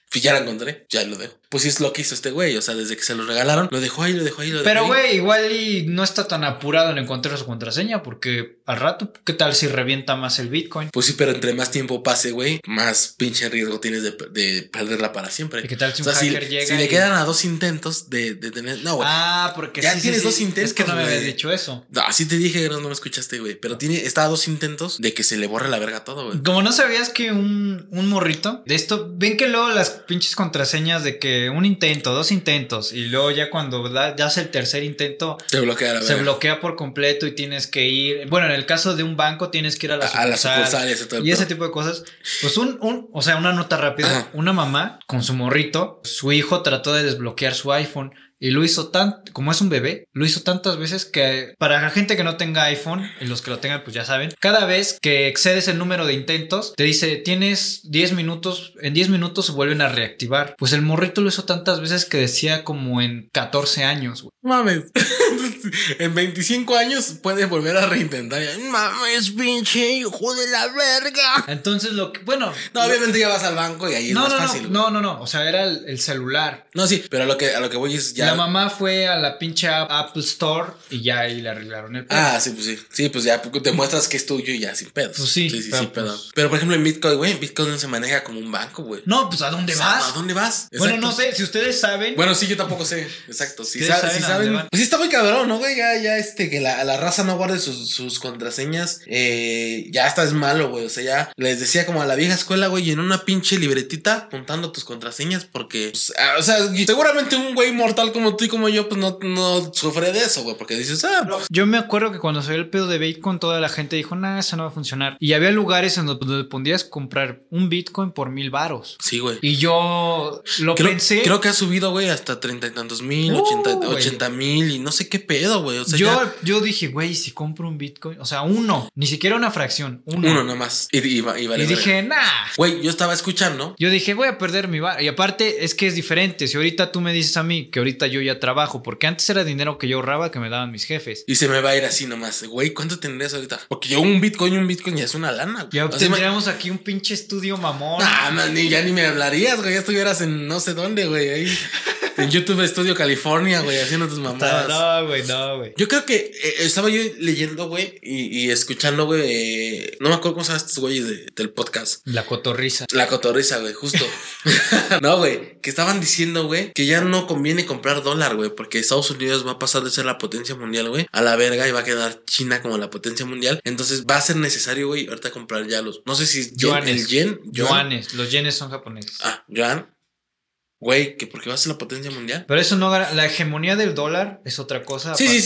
Pues ya la encontré, ya lo dejo. Pues sí es lo que hizo este güey, o sea, desde que se lo regalaron, lo dejó ahí, lo dejó ahí, lo dejó Pero, ahí. güey, igual y no está tan apurado en encontrar su contraseña porque al rato, ¿qué tal si revienta más el Bitcoin? Pues sí, pero entre más tiempo pase, güey, más pinche riesgo tienes de, de perderla para siempre. ¿Y qué tal si O un si, hacker llega si le quedan a dos intentos de, de tener. No, güey. Ah, porque Ya sí, tienes sí. dos intentos, Es que no me habías dicho eso. No, así te dije, no, no me escuchaste, güey. Pero tiene, está a dos intentos de que se le borre la verga todo, güey. Como no sabías que un, un morrito de esto, ven que luego las pinches contraseñas de que un intento, dos intentos, y luego ya cuando da- das el tercer intento, Te bloquea se bloquea por completo y tienes que ir. Bueno, en el caso de un banco tienes que ir a la sucursal. a la sucursal y ese Y tipo de cosas. Pues un, un, o sea, una nota rápida. Ajá. Una mamá con su morrito, su hijo trató de desbloquear su iPhone Y lo hizo tan, como es un bebé, lo hizo tantas veces que para la gente que no tenga iPhone, y los que lo tengan pues ya saben, cada vez que excedes el número de intentos, te dice, tienes 10 minutos, en 10 minutos se vuelven a reactivar. Pues el morrito lo hizo tantas veces que decía como en 14 años. Mames. en 25 años puede volver a reintentar. Mames, pinche hijo de la verga. Entonces lo que, bueno. No, obviamente ya vas al banco y ahí no, es más no, fácil. no, no, no, no, o sea, era el, el celular. No, sí, pero a lo que, a lo que voy es ya. La mamá fue a la pinche Apple Store y ya ahí le arreglaron el pedo. Ah, sí, pues sí. Sí, pues ya te muestras que es tuyo y ya sin pedos. Pues sí, sí, sí, pero sí, pedo. pues- Pero por ejemplo en Bitcoin, güey, en Bitcoin no se maneja como un banco, güey. No, pues ¿a dónde O sea, vas? ¿A dónde vas? Bueno, no sé, si ustedes saben. Bueno, sí, yo tampoco sé. Exacto. Si, Ustedes sa- saben si saben. Pues sí, está muy cabrón, ¿no, güey? Ya, ya, este, que la, la raza no guarde sus, sus contraseñas. Eh, ya hasta es malo, güey. O sea, ya les decía como a la vieja escuela, güey, en una pinche libretita apuntando tus contraseñas, porque, pues, ah, o sea, seguramente un güey mortal como tú y como yo, pues no, no sufre de eso, güey, porque dices, ah, pues, Yo me acuerdo que cuando salió el pedo de Bitcoin, toda la gente dijo, nah, eso no va a funcionar. Y había lugares en donde, podías comprar un Bitcoin por mil varos. sí, güey. Y yo lo Creo, pensé. creo que ha subido, güey, hasta treinta y tantos mil, ochenta mil y no sé qué pedo, güey. O sea, yo, ya- yo dije, güey, si compro un Bitcoin, o sea, uno, ni siquiera una fracción, uno. uno nomás. Y, y, y vale y verga. dije, nah. güey, yo estaba escuchando. Yo dije, voy a perder mi bar. Y aparte, es que es diferente. Si ahorita tú me dices a mí que ahorita yo ya trabajo, porque antes era dinero que yo ahorraba que me daban mis jefes. Y se me va a ir así nomás. Güey, ¿cuánto tendrías ahorita? Porque yo un Bitcoin, un Bitcoin ya es una lana. güey. Ya tendríamos aquí un pinche estudio mamón. Nah, man, ni, ya ni me hablarías, güey. Ya estuvieras en no sé dónde, güey. Ahí en YouTube Studio California, güey, haciendo tus mamadas. No, güey, no, güey. Yo creo que eh, estaba yo leyendo, güey, y, y escuchando, güey. eh, no me acuerdo cómo se llaman estos güeyes de- del podcast. La cotorriza. La cotorriza, güey, justo. no, güey, que estaban diciendo, güey, que ya no conviene comprar dólar, güey, porque Estados Unidos va a pasar de ser la potencia mundial, güey, a la verga y va a quedar China como la potencia mundial. Entonces va a ser necesario, güey, ahorita comprar ya los. No sé si Yuanes. el yen. yuan. Yuanes. Los yenes son japoneses. Ah, yuan. Güey, que porque va a ser la potencia mundial. Pero eso no La hegemonía del dólar es otra cosa. Sí, sí, aparte.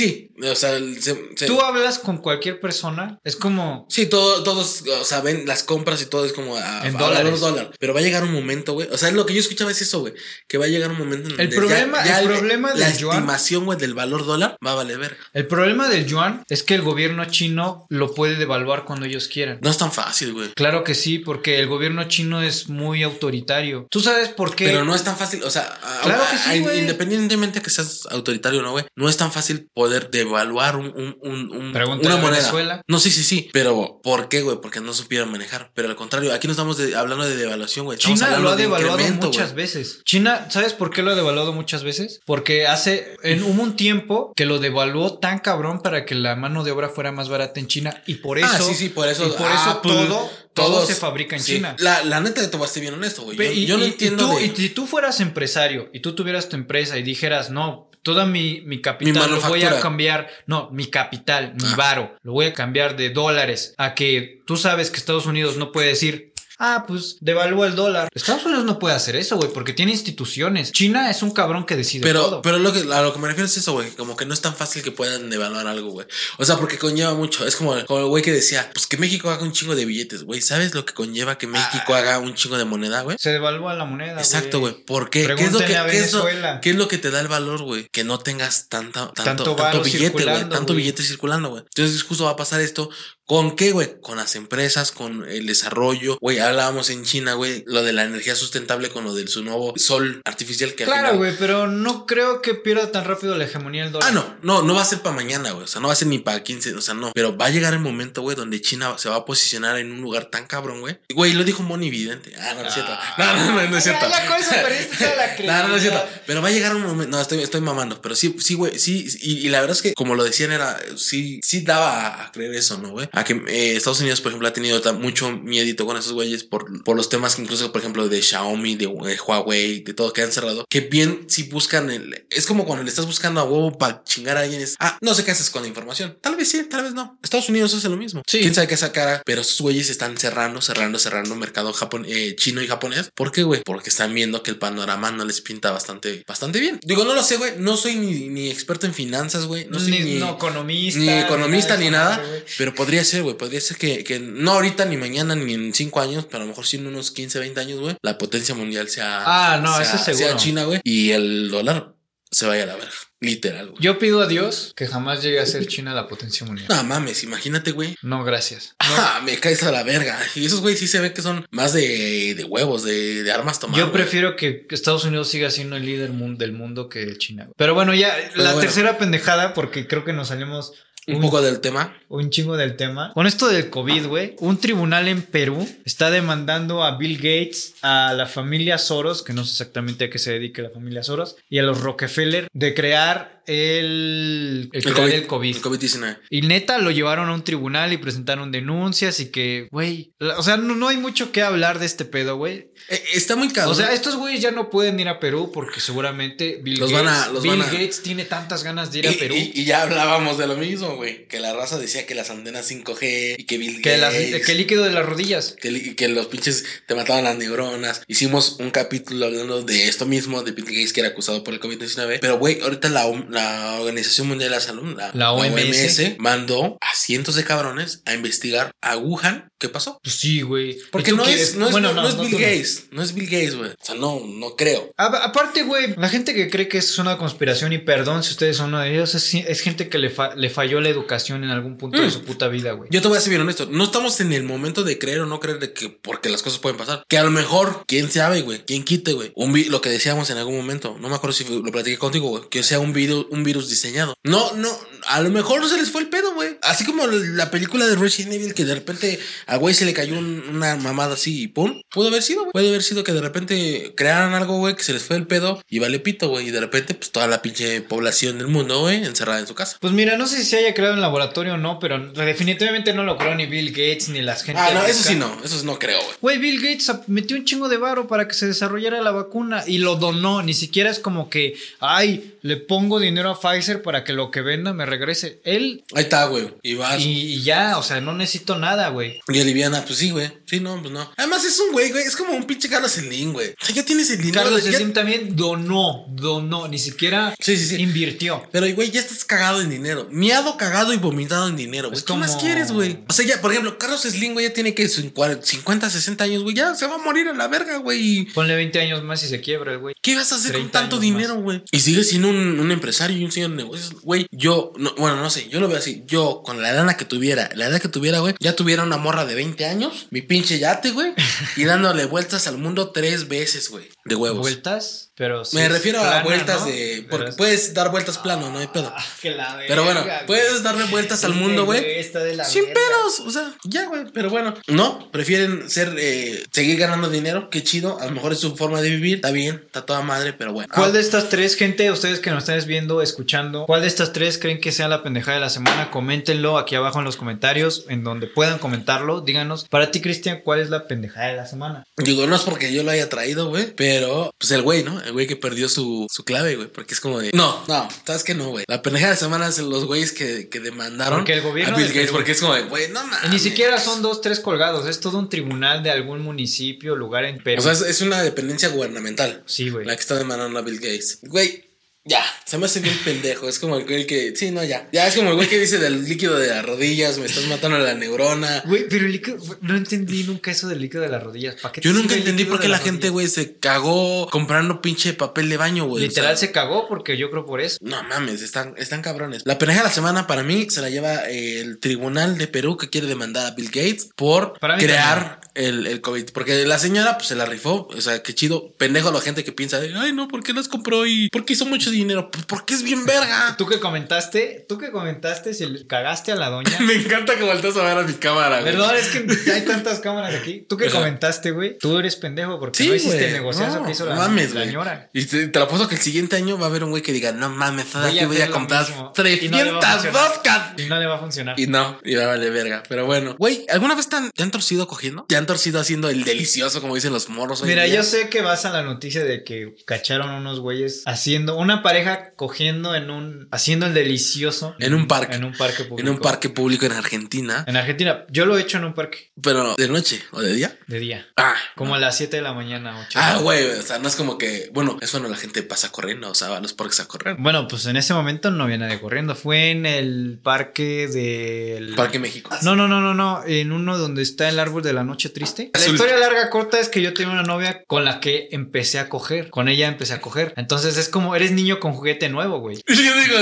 sí. O sea, se- se- Tú hablas con cualquier persona, es como. Sí, todo, todos, o sea, ven las compras y todo es como a, En a dólares. valor dólar. Pero va a llegar un momento, güey. O sea, lo que yo escuchaba es eso, güey. Que va a llegar un momento en El donde problema- el problema la del yuan- estimación, güey, del valor dólar va a valer verga. El problema del yuan es que el gobierno chino lo puede devaluar cuando ellos quieran. No es tan fácil, güey. Claro que sí, porque el gobierno chino es muy autoritario. ¿Tú sabes por qué? Pero no es tan fácil, o sea, Claro a- que sí, a- güey. independientemente que seas autoritario o no, güey, no es tan fácil poder devaluar un, un, un- un- una moneda. Venezuela. No, sí, sí, sí. Pero, ¿por qué, güey? Porque no supieron manejar. Pero al contrario, aquí no estamos de- hablando de devaluación, güey. China lo ha de devaluado muchas veces. China, ¿sabes por qué lo ha devaluado muchas veces? Porque hace, en hubo un tiempo que lo devaluó tan cabrón para que la mano de obra fuera más barata en China y por eso, Ah, sí, sí, por eso. y por eso Apple, todo, todo se fabrica en sí. China. La, la neta te tomaste bien honesto, güey. Yo, yo no y- y entiendo. tú- de- y si tú fueras empresario y tú tuvieras tu empresa y dijeras, no, toda mi, mi capital Mi lo voy a cambiar, no, mi capital, mi Ah. varo, lo voy a cambiar de dólares a que tú sabes que Estados Unidos no puede decir, ah, pues devalúa el dólar. Estados Unidos no puede hacer eso, güey, porque tiene instituciones. China es un cabrón que decide Pero, todo. pero lo que, a lo que me refiero es eso, güey. Como que no es tan fácil que puedan devaluar algo, güey. O sea, porque conlleva mucho. Es como, como el güey que decía, pues que México haga un chingo de billetes, güey. ¿Sabes lo que conlleva que México Ah. haga un chingo de moneda, güey? Se devalúa la moneda. Exacto, güey. ¿Por qué? ¿Qué es, lo que, qué, es lo, Venezuela. qué es lo que te da el valor, güey? Que no tengas tanta, tanto, Tanto tanto, varo billete, güey. Tanto billete circulando, güey. Entonces, justo va a pasar esto. ¿Con qué, güey? Con las empresas, con el desarrollo. Güey, hablábamos en China, güey, lo de la energía sustentable con lo de su nuevo sol artificial que Claro, güey, pero no creo que pierda tan rápido la hegemonía del dólar. Ah, no, no, no va a ser para mañana, güey. O sea, no va a ser ni para 15, o sea, no. Pero va a llegar el momento, güey, donde China se va a posicionar en un lugar tan cabrón, güey. Güey, lo dijo Moni Vidente. Ah, no, no es cierto. No, no, no, no es cierto. Ya, ya con eso perdiste toda la No, no, no es cierto. Pero va a llegar un momento. No, estoy, estoy mamando. Pero sí, sí, güey. Sí. Y, y la verdad es que, como lo decían, era. Sí, sí daba a creer eso, ¿no, güey? A que eh, Estados Unidos, por ejemplo, ha tenido mucho miedito con esos güeyes por, por los temas que incluso, por ejemplo, de Xiaomi, de, eh, Huawei, de todo que han cerrado. Que bien si buscan el. Es como cuando le estás buscando a huevo para chingar a alguien. Es. Ah, no sé qué haces con la información. Tal vez sí, tal vez no. Estados Unidos hace lo mismo. Sí. Quién sabe qué sacar. Pero esos güeyes están cerrando, cerrando, cerrando mercado japon eh, chino y japonés. ¿Por qué, güey? Porque están viendo que el panorama no les pinta bastante, bastante bien. Digo, no lo sé, güey. No soy ni, ni experto en finanzas, güey. No soy ni, ni, no economista. ni economista ni nada. Pero podría ser, güey. Podría ser que, que no ahorita, ni mañana, ni en cinco años, pero a lo mejor sí en unos 15, 20 años, güey. La potencia mundial sea. Ah, no, sea, eso seguro. Sea China, güey. Y el dólar se vaya a la verga. Literal, güey. Yo pido a Dios que jamás llegue a ser China la potencia mundial. No mames, imagínate, güey. No, gracias. Ah, me caes a la verga. Y esos güey sí se ve que son más de, de huevos, de, de armas tomadas. Yo prefiero que Estados Unidos siga siendo el líder del mundo que China. güey. Pero bueno, ya Pero la bueno. tercera pendejada, porque creo que nos salimos Un poco del tema. un chingo del tema. Con esto del COVID, güey, un tribunal en Perú está demandando a Bill Gates, a la familia Soros, que no sé exactamente a qué se dedique la familia Soros, y a los Rockefeller de crear el, el, el COVID. El COVID-19. Y neta lo llevaron a un tribunal y presentaron denuncias y que, güey, o sea, no, no hay mucho que hablar de este pedo, güey. Eh, está muy cabrón. O sea, estos güeyes ya no pueden ir a Perú porque seguramente Bill, Los Gates, van a- los Bill van a- Gates tiene tantas ganas de ir a y, Perú. y- y ya hablábamos de lo mismo, güey. Que la raza decía que las antenas 5G y que Bill que, las- Gates. que el líquido de las rodillas. que, que los pinches te mataban las neuronas. Hicimos un capítulo hablando de esto mismo, de Bill Gates que era acusado por el COVID-19. Pero, güey, ahorita la, la Organización Mundial de la Salud, la, La OMS. mandó a cientos de cabrones a investigar a Wuhan qué pasó. Pues sí, güey. Porque ¿Y tú no es, no es, Bueno, no, no es Bill. Gates, no es Bill Gates, güey. O sea, no, no creo. A- aparte, güey, la gente que cree que esto es una conspiración y perdón si ustedes son uno de ellos, es, es gente que le, fa- le falló la educación en algún punto de Mm. su puta vida, güey. Yo te voy a ser bien honesto. No estamos en el momento de creer o no creer de que porque las cosas pueden pasar. Que a lo mejor, quién sabe, güey, quién quite, güey. Un lo que decíamos en algún momento. No me acuerdo si lo platiqué contigo, güey. Que sea un virus, un virus diseñado. No, no. A lo mejor no se les fue el pedo, güey. Así como la película de Resident Evil que de repente al güey se le cayó un- una mamada así y pum. Pudo haber sido, güey. Puede haber sido que de repente crearan algo, güey, que se les fue el pedo y vale pito, güey. Y de repente, pues toda la pinche población del mundo, güey, encerrada en su casa. Pues mira, no sé si se haya creado en laboratorio o no, pero definitivamente no lo creó ni Bill Gates ni las gente. Ah, no, eso sí no. Eso sí no creo, güey. Güey, Bill Gates metió un chingo de varo para que se desarrollara la vacuna y lo donó. Ni siquiera es como que, ay, le pongo dinero a Pfizer para que lo que venda me regrese. Él Ahí está, güey. Y vas. y, y ya, o sea, no necesito nada, güey. Y Oliviana, pues sí, güey. Sí, no, pues no. Además es un güey, güey. Es como un pinche Carlos Slim, güey. O sea, ya tienes el dinero. Carlos ya- Slim también donó, donó, ni siquiera Sí, sí, sí. invirtió. Pero, güey, ya estás cagado en dinero. Miado, cagado y vomitado en dinero, güey. ¿Qué más quieres, güey? O sea, ya, por ejemplo, Carlos Slim, güey, ya tiene que 50, 60 años, güey. Ya se va a morir a la verga, güey. Ponle 20 años más y se quiebra el güey. ¿Qué vas a hacer con 30 tanto dinero, güey? Y sigues siendo un, un empresario y un señor de negocios. Güey, yo, no, bueno, no sé, yo lo veo así. Yo, con la lana que tuviera, la edad que tuviera, güey, ya tuviera una morra de 20 años, mi pinche yate, güey, y dándole vueltas al mundo tres veces, güey, de huevos. Vueltas, pero sí Me refiero a plana, vueltas ¿no? de. Porque es- puedes dar vueltas plano, no hay pedo. Ah, que la Pero bueno, verga, güey. puedes darle vueltas al mundo, güey. Sin verga. pedos, o sea, ya, güey. Pero bueno, no, prefieren ser, eh, seguir ganando dinero. Qué chido. A lo mejor es su forma de vivir. Está bien, está toda madre, pero bueno. ¿Cuál Ah, de estas tres, gente, ustedes que nos están viendo, escuchando, cuál de estas tres creen que sea la pendejada de la semana? Coméntenlo aquí abajo en los comentarios, en donde puedan comentarlo. Díganos, para ti, Cristian, ¿cuál es la pendejada de la semana? Digo, no es porque yo lo haya traído, güey. Pero, pues el güey, ¿no? El güey que perdió su, su clave, güey. Porque es como de. No, no, sabes que no, güey. La pendejada de semana es los güeyes que, que demandaron Porque el gobierno a Bill Gates. Perú- Porque es como de, güey, no mames. Y ni siquiera son dos, tres colgados, es todo un tribunal de algún municipio, lugar en Perú. O sea, es, es una dependencia gubernamental. sí, güey. La que está demandando a Bill Gates. Güey, ya, se me hace bien pendejo. Es como el güey que. Sí, no, ya. Ya es como el güey que dice del líquido de las rodillas, me estás matando la neurona. Güey, pero el líquido, no entendí nunca eso del líquido de las rodillas. ¿Para qué Yo nunca entendí por qué la gente, güey, se cagó comprando pinche papel de baño, güey. O Literal sea, se cagó porque yo creo por eso. No mames, están, están cabrones. La pendeja de la semana para mí se la lleva eh, el tribunal de Perú que quiere demandar a Bill Gates por Para crear el, el COVID. Porque la señora pues se la rifó. O sea, qué chido. Pendejo la gente que piensa, de, ay no, ¿por qué las compró y por qué hizo mucho dinero? Pues porque es bien verga. Tú que comentaste, tú que comentaste si le cagaste a la doña. Me encanta que volteas a ver a mi cámara, güey. Perdón, es que hay tantas cámaras aquí. Tú que comentaste, güey. Tú eres pendejo porque Sí, no hiciste güey. el negociazo No, que hizo la, mames, la señora. Y te, te lo apuesto que el siguiente año va a haber un güey que diga, no mames, ¿sabes Voy? Voy a comprar mismo. Y no 300 le va a funcionar. vodka. Y no le va a funcionar. Y no, y va a valer verga. Pero bueno, güey, ¿alguna vez te han, te han torcido cogiendo? ¿Te han torcido haciendo el delicioso, como dicen los moros? Mira, yo sé que vas a la noticia de que cacharon unos güeyes haciendo una pareja cogiendo en un haciendo el delicioso En un parque. en un parque público. En un parque público en Argentina. En Argentina, yo lo he hecho en un parque Pero de noche o de día. de día. Ah, Como a las 7 de la mañana, 8. Ah, güey, o sea, no es como que, bueno, es cuando la gente pasa corriendo, o sea, va a los parques a correr. Bueno, pues en ese momento no había nadie corriendo. Fue en el parque del. Parque México. No, no, no, no, no. En uno donde está el árbol de la noche triste. La Azul. historia larga corta es que yo tenía una novia con la que empecé a coger. Con ella empecé a coger. Entonces es como eres niño con juguete nuevo, güey. Y yo digo,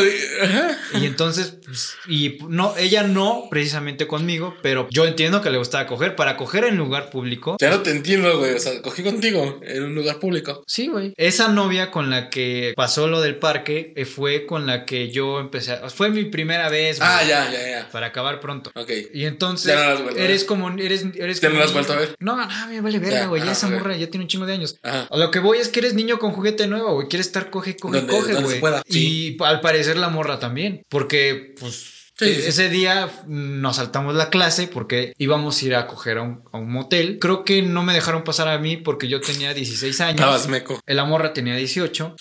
ajá. Y entonces, pues, y no, ella no precisamente conmigo, pero yo entiendo que le gustaba coger. Para coger en lugar público. Ya no te entiendo, güey, o sea, cogí contigo en un lugar público. Sí, güey. Esa novia con la que pasó lo del parque eh, fue con la que yo empecé. a- Fue mi primera vez. güey, Ah, ya, ya, ya. Para acabar pronto. Ok. Y entonces Ya no eres como eres eres ¿Ya no como la has vuelto a ver? No, no, me vale verga, güey. Ya esa morra ya tiene un chingo de años. Ajá. A lo que voy es que eres niño con juguete nuevo, güey. Quieres estar coge, coge, coge, güey. Y al parecer la morra también. Porque, pues. Sí, sí. Ese día nos saltamos la clase porque íbamos a ir a coger a un, a un motel. Creo que no me dejaron pasar a mí porque yo tenía 16 años. Estabas meco. La morra tenía 18.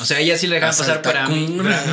O sea, ella sí le dejaban pasar para mí,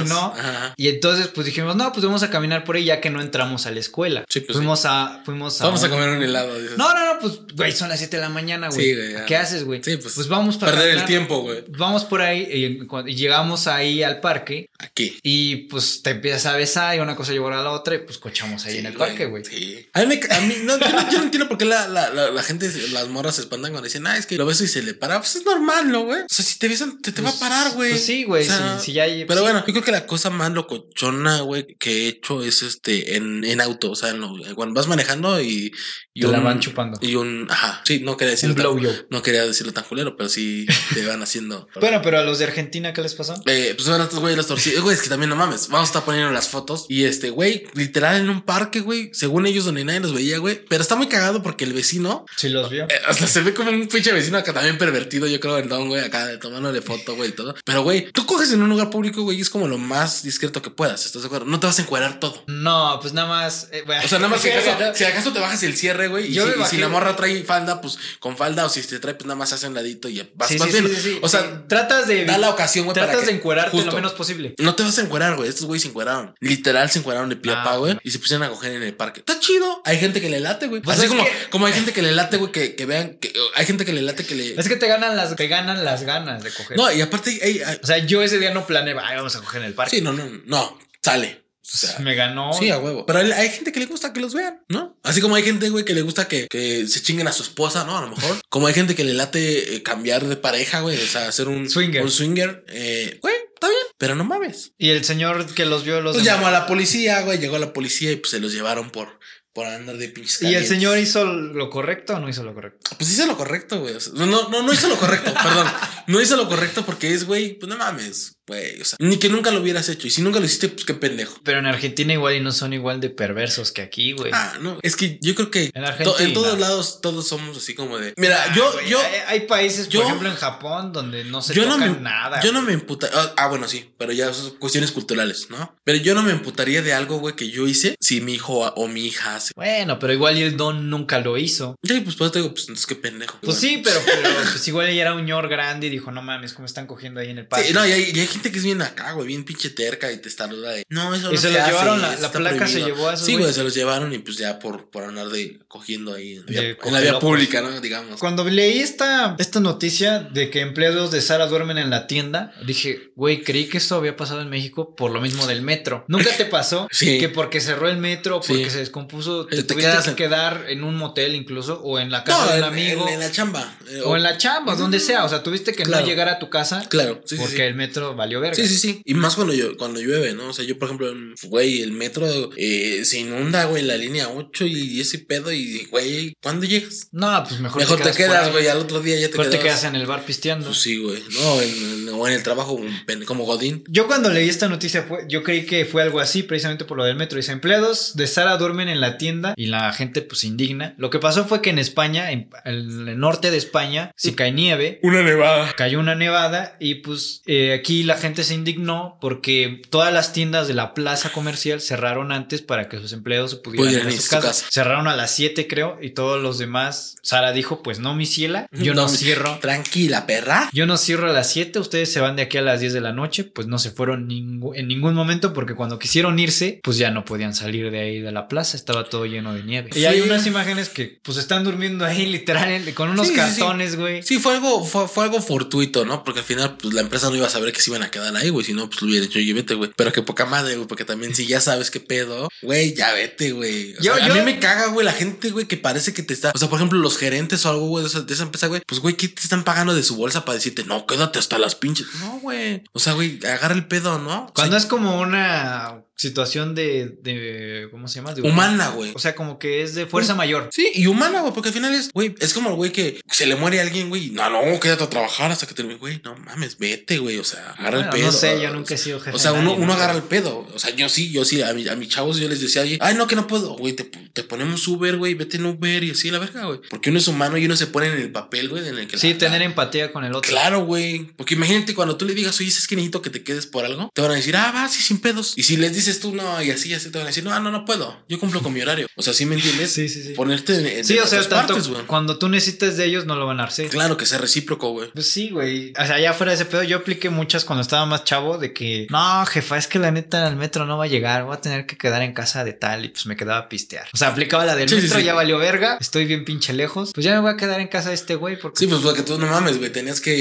no. Ajá. Y entonces pues dijimos, no, pues vamos a caminar por ahí ya que no entramos a la escuela. Sí, pues fuimos a fuimos a Vamos a comer un helado. dices. No, no, no, pues güey, son las 7 de la mañana, güey. Sí, güey. ¿Qué haces, güey? Sí, pues, vamos para Perder el tiempo, güey. Vamos por ahí y, llegamos ahí al parque Aquí. y pues te empiezas a besar y una cosa llevó a la otra y pues cochamos ahí Sí, en el parque, güey. Sí. A mí, me- a mí no, yo, no, yo no entiendo por qué la, la, la, la gente, las morras se espantan cuando dicen, ah, es que lo beso y se le para. Pues es normal, ¿no, güey? O sea, si te besan, te, te va a parar, güey. Pues sí, güey, O sea, si, si ya hay- Pero sí. bueno, yo creo que la cosa más locochona, güey, que he hecho es este en, en auto. O sea, en lo- cuando vas manejando y. y Te la van chupando. Y un. Ajá. Sí, no quería decirlo. Un blow tan, yo. no quería decirlo tan culero, pero sí te van haciendo. Bueno, pero a los de Argentina, ¿qué les pasó? Eh, pues bueno, estos güeyes los torcidos. Güey, es que también no mames. Vamos a estar poniendo las fotos. Y este, güey, literal en un parque, güey. Según ellos, donde nadie los veía, güey. Pero está muy cagado porque el vecino. Si los vio. eh, hasta se ve como un pinche vecino acá también pervertido, yo creo, el don, güey, acá tomándole foto, güey, y todo. Pero, güey, tú coges en un lugar público, güey, y es como lo más discreto que puedas, ¿estás de acuerdo? No te vas a encuadrar todo. No, pues nada más. eh, bueno. O sea, nada más si acaso, si acaso te bajas el cierre, güey, y, si, y la morra trae falda, pues con falda, o si te trae, pues nada más hace un ladito y vas, Sí, vas sí, sí, sí. O sea, tratas de. da la ocasión, güey, Tratas de encuerarte justo. lo menos posible. No te vas a encuerar, güey. Estos güeyes se encueraron. Literal se encueraron de pie a Ah, pa, güey. Y se pusieron a coger en el parque. Está chido. Hay gente que le late, güey. Pues Así es como, que- como hay gente que le late, güey, que, que vean que hay gente que le late que le. Es que te ganan las, te ganan las ganas de coger. No, y aparte, hay- O sea, yo ese día no planeé, "Ay, vamos a coger en el parque. sí, no, no, no. Sale. O sea, me ganó. Sí, a huevo. Pero hay, gente que le gusta que los vean, ¿no? Así como hay gente, güey, que le gusta que, que se chinguen a su esposa, ¿no? A lo mejor. Como hay gente que le late eh, cambiar de pareja, güey. O sea, hacer un Swinger. Un swinger. Eh, güey, está bien, pero no mames. Y el señor que los vio los Pues demás- llamó a la policía, güey. Llegó la policía y pues se los llevaron por, por andar de pinches ¿Y el señor hizo lo correcto o no hizo lo correcto? Pues hizo lo correcto, güey. O sea, no, no, no hizo lo correcto, perdón. No hizo lo correcto porque es, güey, pues no mames, güey. O sea, ni que nunca lo hubieras hecho. Y si nunca lo hiciste, pues qué pendejo. Pero en Argentina igual y no son igual de perversos que aquí, güey. Ah, no. Es que yo creo que En to- en todos lados todos somos así como de. Mira, Ah, yo, yo, hay, hay países, yo- por ejemplo, en Japón, donde no se yo no tocan me, nada. yo no me emputa. ah, Ah, bueno, sí, pero ya son cuestiones culturales, ¿no? Pero yo no me emputaría de algo, güey, que yo hice si mi hijo o mi hija hace. Bueno, pero igual y el don nunca lo hizo. Sí, pues pues te digo, pues entonces qué pendejo. Pues Bueno. sí, pero, pero pues igual ella era un ñor grande y dijo, no mames, ¿cómo están cogiendo ahí en el parque? Sí, no, y hay, y hay gente que es bien acá, güey, bien pinche terca y te estaruda de. No, eso Y no se se los hace, llevaron, la- la placa se llevó a esos Sí, güey, se los llevaron y pues ya por, por andar de cogiendo ahí en, vía- De en la vía pública, ¿no? Digamos. Cuando leí esta, esta noticia de que empleados de Sara duermen en la tienda, dije, güey, creí que esto había pasado en México por lo mismo del metro. ¿Nunca te pasó Sí. que porque cerró el metro o Sí. porque se descompuso, te, Te tuviste que en- quedar en un motel incluso o en la casa No, de un amigo en- en la chamba. eh, o en la chamba, donde sea? O sea, tuviste que Claro. no llegar a tu casa Claro, sí, porque sí. el metro valió verga. Sí, sí, sí. Y más cuando, yo, cuando llueve, ¿no? O sea, yo, por ejemplo, güey, el metro eh, se inunda, güey, la línea 8 y ese pedo. Y, güey, ¿cuándo llegas? No, pues mejor, Mejor te quedas, güey, al otro día ya te Mejor quedas. te quedas en el bar pisteando. Pues sí, güey. No, en, en- o en el trabajo como Godín. Yo cuando leí esta noticia fue, yo creí que fue algo así precisamente por lo del metro. Dice, empleados de Sara duermen en la tienda y la gente pues indigna. Lo que pasó fue que en España, en el norte de España, si cae nieve, Una nevada. cayó una nevada y pues eh, aquí la gente se indignó porque todas las tiendas de la plaza comercial cerraron antes para que sus empleados se pudieran ir a su casa. casa. Cerraron a las 7 creo y todos los demás, Sara dijo, pues no, mi ciela, yo no, No, cierro. Tranquila, perra. Yo no cierro a las 7, ustedes se van de aquí a las 10 de la noche, pues no se fueron en ningún momento porque cuando quisieron irse, pues ya no podían salir de ahí de la plaza, estaba todo lleno de nieve. Y hay unas imágenes que pues están durmiendo ahí literal con unos Sí, sí, sí. cartones, güey. Sí, fue algo, fue, fue algo fortuito, ¿no? Porque al final, pues la empresa no iba a saber que se iban a quedar ahí, güey. Si no, pues lo hubiera hecho, oye, vete, güey. Pero que poca madre, güey. Porque también, si ya sabes qué pedo, güey, ya vete, güey. Yo- sea, yo- A mí me caga, güey, la gente, güey, que parece que te está. O sea, por ejemplo, los gerentes o algo, güey, de esa, de esa empresa, güey. Pues, güey, ¿qué te están pagando de su bolsa para decirte, no, quédate hasta las pinches? No, güey. O sea, güey, agarra el pedo, ¿no? O Cuando sea, es como una situación de, de ¿cómo se llama? De humana, güey. O sea, como que es de fuerza mayor. Sí, y humana, güey, porque al final es, güey, es como el güey que se le muere a alguien, güey. No, no, quédate a trabajar hasta que termine, güey. No mames, vete, güey. O sea, agarra Bueno, el pedo. no sé, yo nunca he sido jefe O sea, uno, nadie, uno ¿no? agarra el pedo. O sea, yo sí, yo sí, a, mi, a mis chavos yo les decía, ay, no, que no puedo, güey, te, te ponemos Uber, güey, vete en Uber y así, la verga, güey. Porque uno es humano y uno se pone en el papel, güey, en el que Sí, la- tener la- empatía con el otro. Claro, güey. Porque imagínate cuando tú le digas, oye, es que necesito que te quedes por algo, te van a decir, ah, va, sí, sin pedos. Y si les dices tú, no, y así, así, te van a decir, no, no, no puedo. Yo cumplo con mi horario. O sea, ¿sí me entiendes? Sí, sí, sí. Ponerte en, en Sí, o sea, tanto partes, güey. cuando tú necesites de ellos no lo van a hacer. Claro que sea recíproco, güey. Pues sí, güey. O sea, ya fuera de ese pedo, yo apliqué muchas cuando estaba más chavo de que, no, jefa, es que la neta el metro no va a llegar, voy a tener que quedar en casa de tal y pues me quedaba a pistear. O sea, aplicaba la del Sí, metro, sí. ya valió verga, estoy bien pinche lejos, pues ya me voy a quedar en casa de este güey porque... Sí, pues porque tú no mames, güey. Tenías que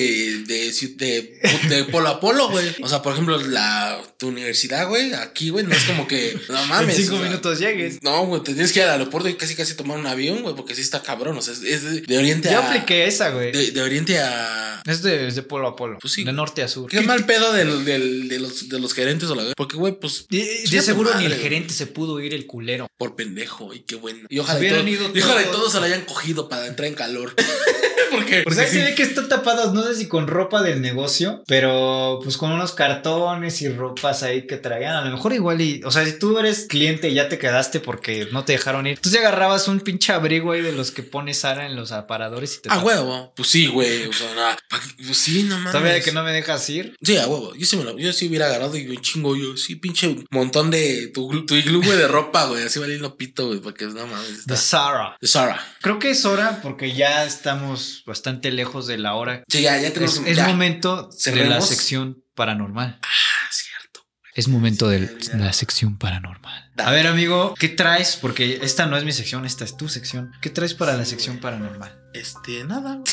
de, de, de polo a polo, güey. O sea, por ejemplo, la tu universidad, güey, aquí, güey, no es como que no en mames. cinco o sea, minutos llegues. No, güey, te tienes que ir al aeropuerto y casi casi tomar un avión, güey, porque sí está cabrón. O sea, es, de, de oriente Yo a. apliqué esa, güey. De, de oriente a. Es de, es de polo a polo. Pues sí. De norte a sur. Qué mal pedo del, del- de, los, de los gerentes o la Porque, güey, pues. De, de seguro ni el gerente se pudo ir el culero. Por pendejo, y qué bueno. Y ojalá, y, Hubieran todo- ido y ojalá todos se lo hayan cogido para entrar en calor. porque. O porque sea, sí. se ve que están tapados, no sé si con ropa del negocio, pero pues con unos cartones y ropas ahí que traían. A lo mejor igual y, o sea, si tú eres cliente y ya te quedaste porque no te dejaron ir, tú te agarrabas un pinche abrigo ahí de los que pone Sara en los aparadores y te A tapas. huevo. Pues sí, güey. O sea, nada. Pues sí, no mames. Todavía de que no me dejas ir. Sí, a huevo. Yo sí, me lo, yo sí hubiera agarrado y un chingo yo. Sí, pinche montón de tu, tu iglú, güey, de ropa, güey. Así valiendo pito, güey. Porque no mames. Está. De Sara. De Sara. Creo que es hora porque ya estamos bastante lejos de la hora. Sí, ya, ya tenemos. Es, es ya. momento de la sección paranormal. Ah, cierto. Es momento de ya. la sección paranormal. Dale. A ver, amigo, ¿qué traes? Porque esta no es mi sección, esta es tu sección. ¿Qué traes para la sección paranormal? Este, nada.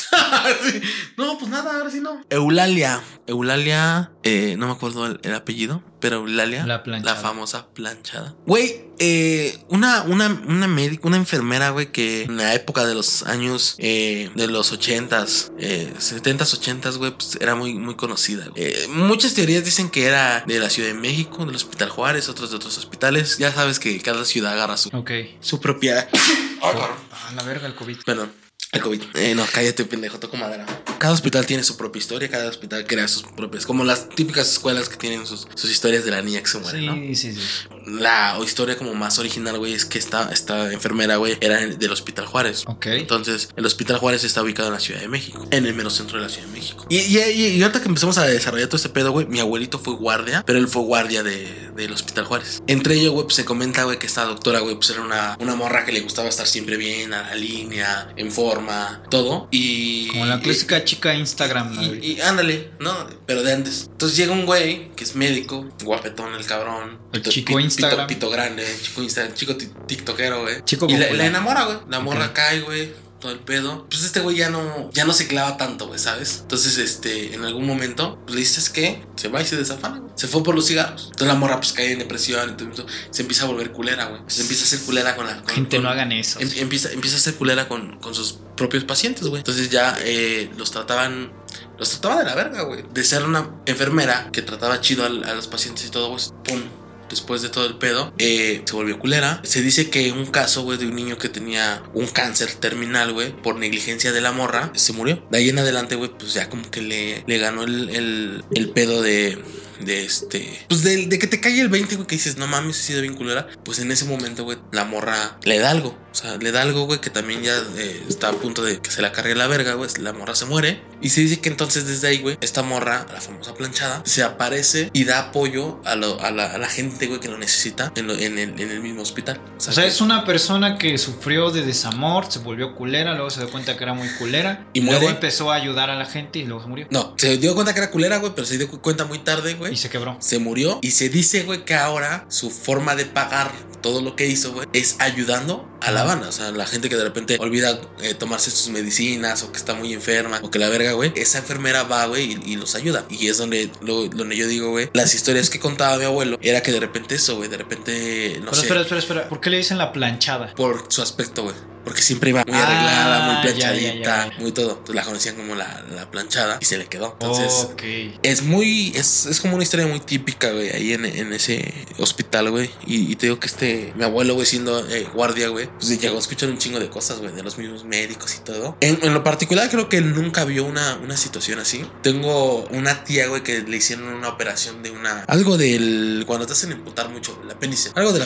Sí. No, pues nada, ahora sí no. Eulalia. Eulalia, eh, no me acuerdo el, el apellido, pero Eulalia. La planchada. La famosa planchada. Güey, eh, una, una, una médica, una enfermera, güey, que en la época de los años eh, de los ochentas, eh, setentas, ochentas, güey, pues era muy, muy conocida. Eh, muchas teorías dicen que era de la Ciudad de México, del Hospital Juárez, otros de otros hospitales. Ya sabes que cada ciudad agarra su, Ok. su propia. Ah, la verga, el COVID. Perdón. El COVID. Eh, no, cállate, pendejo, toco madera. Cada hospital tiene su propia historia, cada hospital crea sus propias, como las típicas escuelas que tienen sus, historias de la niña que se muere, Sí, sí, sí. La historia como más original, güey, es que esta, esta enfermera, güey, era del Hospital Juárez. Ok. Entonces, el Hospital Juárez está ubicado en la Ciudad de México, en el mero centro de la Ciudad de México. Y, y, y- y ahorita que empezamos a desarrollar todo este pedo, güey, mi abuelito fue guardia, pero él fue guardia de, del Hospital Juárez. Entre ellos, güey, pues se comenta, güey, que esta doctora, güey, pues era una, una morra que le gustaba estar siempre bien, a la línea, en forma, todo. Y. Como la clásica chica Instagram. ¿no, Y, güey? y ándale, ¿no? Pero de antes. Entonces llega un güey que es médico, guapetón el cabrón. El chico pito- Instagram. Pito, pito grande, chico Instagram, chico ti- tiktokero, güey. Chico y la, enamora, güey. La morra cae, güey. Todo el pedo. Pues este güey ya no, ya no se clava tanto, güey, ¿sabes? Entonces, este, en algún momento, pues le dices que se va y se desafana, güey. Se fue por los cigarros. Entonces la morra, pues cae en depresión. Entonces se empieza a volver culera, güey. Se empieza a hacer culera con la. con- Gente, con- no hagan eso. Em- empieza, empieza a ser culera con, con sus propios pacientes, güey. Entonces ya eh, los trataban. Los trataba de la verga, güey. De ser una enfermera que trataba chido al- a, los pacientes y todo, pues, pum. Después de todo el pedo, eh, se volvió culera. Se dice que un caso, güey, de un niño que tenía un cáncer terminal, güey, por negligencia de la morra, se murió. De ahí en adelante, güey, pues ya como que le, le ganó el, el, el pedo de, de este. Pues de, de que te cae el 20, güey, que dices, no mames, he sido bien culera. Pues en ese momento, güey, la morra le da algo. O sea, le da algo, güey, que también ya eh, está a punto de que se la cargue la verga, güey. La morra se muere. Y se dice que entonces desde ahí, güey, esta morra, la famosa planchada, se aparece y da apoyo a, lo- a la, a la gente, güey, que lo necesita en, lo- en el, en el mismo hospital. O sea, que- es una persona que sufrió de desamor, se volvió culera, luego se dio cuenta que era muy culera. Y luego muere. empezó a ayudar a la gente y luego se murió. No, se dio cuenta que era culera, güey, pero se dio cuenta muy tarde, güey. Y se quebró. se murió y se dice, güey, que ahora su forma de pagar todo lo que hizo, güey, es ayudando a la banda. O sea, la gente que de repente olvida eh, tomarse sus medicinas o que está muy enferma o que la verga, güey, esa enfermera va, güey, y, y los ayuda. Y es donde, lo- donde yo digo, güey, las historias que contaba mi abuelo era que de repente eso, güey, de repente, no Pero sé, espera, espera, espera. ¿Por qué le dicen la planchada? por su aspecto, güey. Porque siempre iba muy Ah, arreglada, muy ya, planchadita, ya, ya. muy todo. Entonces la conocían como la, la planchada y se le quedó. Entonces, es muy, es, es como una historia muy típica, güey, ahí en, en ese hospital, güey. Y, y te digo que este, mi abuelo, güey, siendo eh, guardia, güey, pues llegó a escuchar un chingo de cosas, güey, de los mismos médicos y todo. En, en lo particular, creo que él nunca vio una, una situación así. Tengo una tía, güey, que le hicieron una operación de una, algo del, cuando te hacen imputar mucho, el apéndice, algo del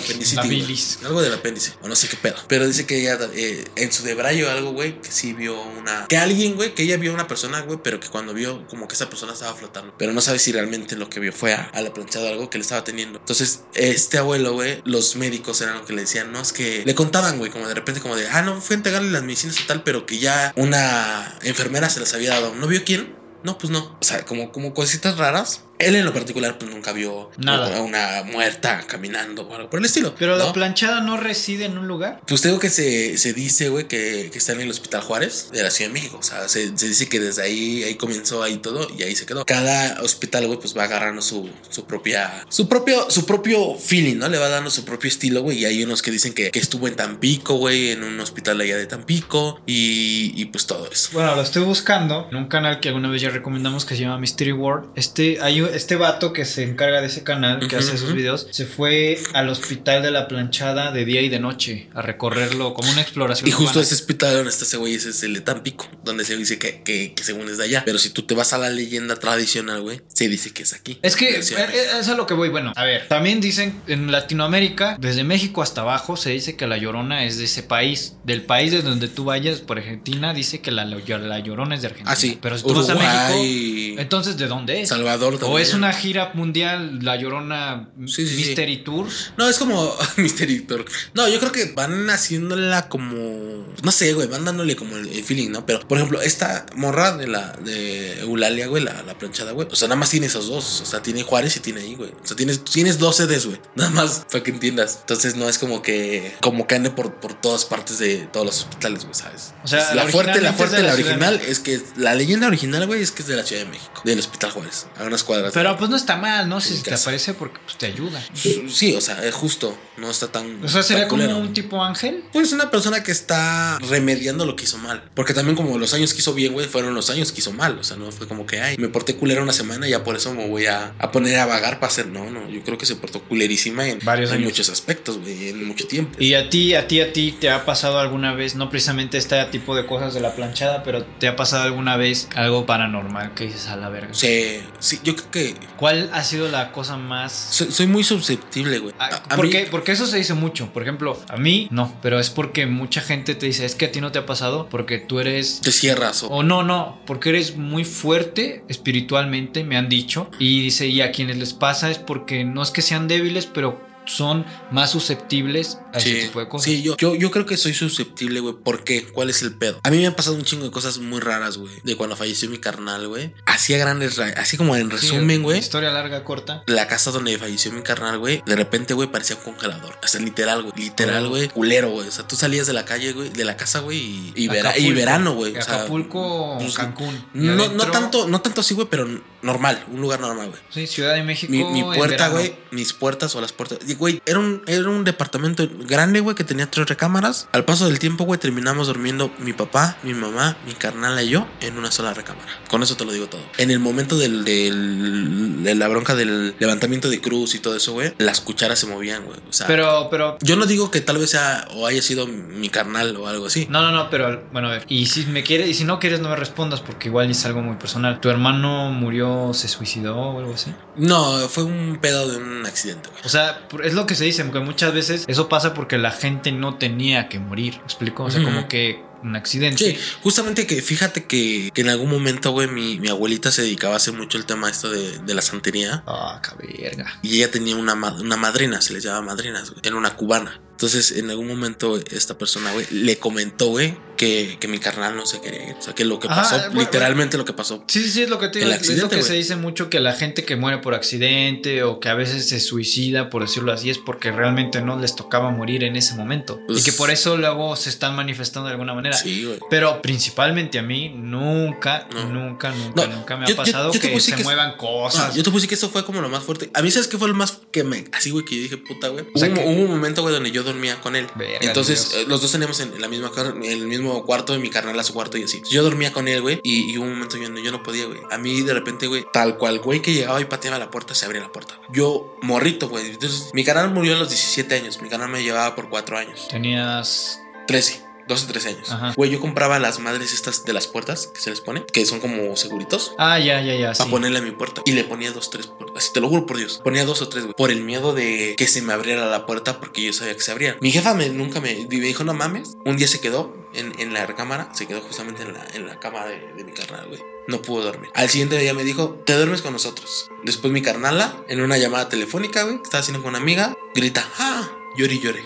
bilis. Algo del apéndice, o no sé qué pedo. Pero dice que ella, eh, en su debrayo, algo, güey, que sí vio una. Que alguien, güey, que ella vio una persona, güey, pero que cuando vio, como que esa persona estaba flotando. Pero no sabe si realmente lo que vio fue a, la planchada algo que le estaba teniendo. Entonces, este abuelo, güey, los médicos eran lo que le decían, no, es que le contaban, güey, como de repente, como de, ah, no, fue a entregarle las medicinas y tal, pero que ya una enfermera se las había dado. ¿No vio quién? No, pues no. O sea, como, como cositas raras. Él en lo particular, pues nunca vio Nada. a una muerta caminando o algo por el estilo. Pero la planchada no reside en un lugar. Pues tengo que se, se dice, güey, que, que está en el Hospital Juárez de la Ciudad de México. O sea, se, se dice que desde ahí, ahí comenzó ahí todo y ahí se quedó. Cada hospital, güey, pues va agarrando su, su propia, su propio, su propio feeling, ¿no? Le va dando su propio estilo, güey. Y hay unos que dicen que, que estuvo en Tampico, güey, en un hospital allá de Tampico y, y pues todo eso. Bueno, lo estoy buscando en un canal que alguna vez ya recomendamos que se llama Mystery World. Este, hay un- este vato que se encarga de ese canal, que hace esos videos, se fue al hospital de la planchada de día y de noche a recorrerlo como una exploración. Y justo urbana. ese hospital donde está ese güey ese es el de Tampico, donde se dice que, que, que según es de allá. Pero si tú te vas a la leyenda tradicional, güey, se dice que es aquí. Es que de eh, eh, es a lo que voy. Bueno, a ver, también dicen en Latinoamérica, desde México hasta abajo, se dice que la llorona es de ese país. Del país de donde tú vayas, por Argentina, dice que la, la llorona es de Argentina. Ah, sí. Pero si tú vas a Uruguay, México, entonces ¿de dónde es? Salvador O es una gira mundial, la llorona Sí, sí, sí. Mystery Tour. No, es como Mystery Tour. No, yo creo que van haciéndola como. No sé, güey, van dándole como el, el feeling, ¿no? Pero, por ejemplo, esta morra de la de Eulalia, güey, la, la planchada, güey. O sea, nada más tiene esos dos. O sea, tiene Juárez y tiene ahí, güey. O sea, tienes, tienes dos sedes, güey. Nada más para que entiendas. Entonces, no es como que. Como que ande por, por todas partes de todos los hospitales, güey, ¿sabes? O sea, la fuerte, la fuerte, la la original es que. La leyenda original, güey, es que es de la Ciudad de México. Del Hospital Juárez. A unas cuadras. Pero pues no está mal, ¿no? Si En te aparece porque pues, te ayuda. Sí, o sea, es justo. No está tan. O sea, sería tan como un tipo ángel. Pues una persona que está remediando lo que hizo mal. Porque también como los años que hizo bien, güey, fueron los años que hizo mal. O sea, no fue como que, ay, me porté culera una semana y ya por eso me voy a, a poner a vagar para hacer. No, no, yo creo que se portó culerísima en, Varios en años. muchos aspectos, güey, en mucho tiempo. Y a ti, a ti, a ti, ¿te ha pasado alguna vez, no precisamente este tipo de cosas de la planchada, pero te ha pasado alguna vez algo paranormal que dices a la verga? Sí, sí, yo creo que ¿Cuál ha sido la cosa más... soy, soy muy susceptible, güey. Ah, porque, mí- porque eso se dice mucho. Por ejemplo, a mí no, pero es porque mucha gente te dice, es que a ti no te ha pasado porque tú eres... te cierras o O no, no, porque eres muy fuerte espiritualmente, me han dicho. Y dice, y a quienes les pasa es porque no es que sean débiles, pero son más susceptibles a ese tipo de cosas. Sí, yo, yo, yo creo que soy susceptible, güey. ¿Por qué? ¿Cuál es el pedo? A mí me han pasado un chingo de cosas muy raras, güey. De cuando falleció mi carnal, güey. Así a grandes ra- Así como en Sí, resumen, güey. Historia larga, corta. La casa donde falleció mi carnal, güey. De repente, güey, parecía un congelador. O sea, literal, güey. Literal, Oh. güey. Culero, güey. O sea, tú salías de la calle, güey. De la casa, güey. Y, y, vera- y verano, güey. O sea, Acapulco pues, Cancún. No, no tanto, no tanto así, güey, pero normal. Un lugar normal, güey. Sí, Ciudad de México. Mi, mi puerta, güey, mis puertas o las puertas. Güey, era un, era un departamento grande, güey, que tenía tres recámaras. Al paso del tiempo, güey, terminamos durmiendo mi papá, mi mamá, mi carnal y yo en una sola recámara. Con eso te lo digo todo. En el momento del, del- de la bronca del levantamiento de cruz y todo eso, güey, las cucharas se movían, güey. O sea, Pero, pero. yo no digo que tal vez sea o haya sido mi carnal o algo así. No, no, no, pero bueno, a ver. Y si me quieres, y si no quieres, no me respondas porque igual es algo muy personal. ¿Tu hermano murió, se suicidó o algo así? No, fue un pedo de un accidente, güey. O sea, es lo que se dice, porque muchas veces eso pasa porque la gente no tenía que morir. ¿Me explico? O sea, como que un accidente. Sí, justamente que fíjate que, que en algún momento, güey, mi, mi abuelita se dedicaba a hacer mucho el tema esto de, de la santería. Ah, verga. Y ella tenía una, una madrina, se les llama madrinas, güey. Era una cubana. Entonces, en algún momento, esta persona, güey, le comentó, güey, que, que mi carnal no se quería ir. O sea, que lo que pasó, bueno, literalmente lo que pasó. Sí, sí, es lo que te digo. Es lo que se dice mucho que la gente que muere por accidente o que a veces se suicida, por decirlo así, es porque realmente no les tocaba morir en ese momento. Pues- y que por eso luego se están manifestando de alguna manera. Sí, güey. Pero principalmente a mí, nunca, No. nunca, nunca, No, nunca me yo- ha pasado yo que se que muevan cosas. No, yo te puse que eso fue como lo más fuerte. A mí, ¿sabes qué fue lo más que me. Así, güey, que yo dije, puta, güey. O sea, hubo, que- hubo un momento, güey, donde yo dormía con él. Verga, Entonces, Dios. eh, los dos teníamos en, la misma en el mismo cuarto, y mi carnal a su cuarto y así. Yo dormía con él, güey, y, y hubo un momento yo, no- yo no podía, güey. A mí, de repente, güey, tal cual, güey, que llegaba y pateaba la puerta, se abría la puerta. Yo, morrito, güey. Entonces, mi carnal murió a los 17 años. Mi carnal me llevaba por 4 años. Tenías. 13. 12, 13 años. Ajá. Güey, yo compraba las madres estas de las puertas que se les pone, que son como seguritos. Ah, ya, ya, ya. Para Sí. ponerle a mi puerta. Y le ponía dos, tres. por- Así te lo juro por Dios. Ponía dos o tres, güey. Por el miedo de que se me abriera la puerta porque yo sabía que se abría. Mi jefa me, nunca me, me dijo, no mames. Un día se quedó en, en la recámara. Se quedó justamente en la, en la cama de, de mi carnal, güey. No pudo dormir. Al siguiente día me dijo, te duermes con nosotros. Después mi carnala, en una llamada telefónica, güey, que estaba haciendo con una amiga, grita, ah, lloré y lloré.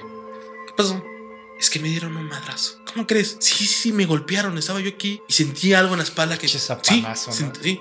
¿Qué pasó? Es que me dieron un madrazo. ¿Cómo crees? Sí, sí, me golpearon. Estaba yo aquí y sentí algo en la espalda que. Pinche Sí, zapanazo, ¿no? sent- sí.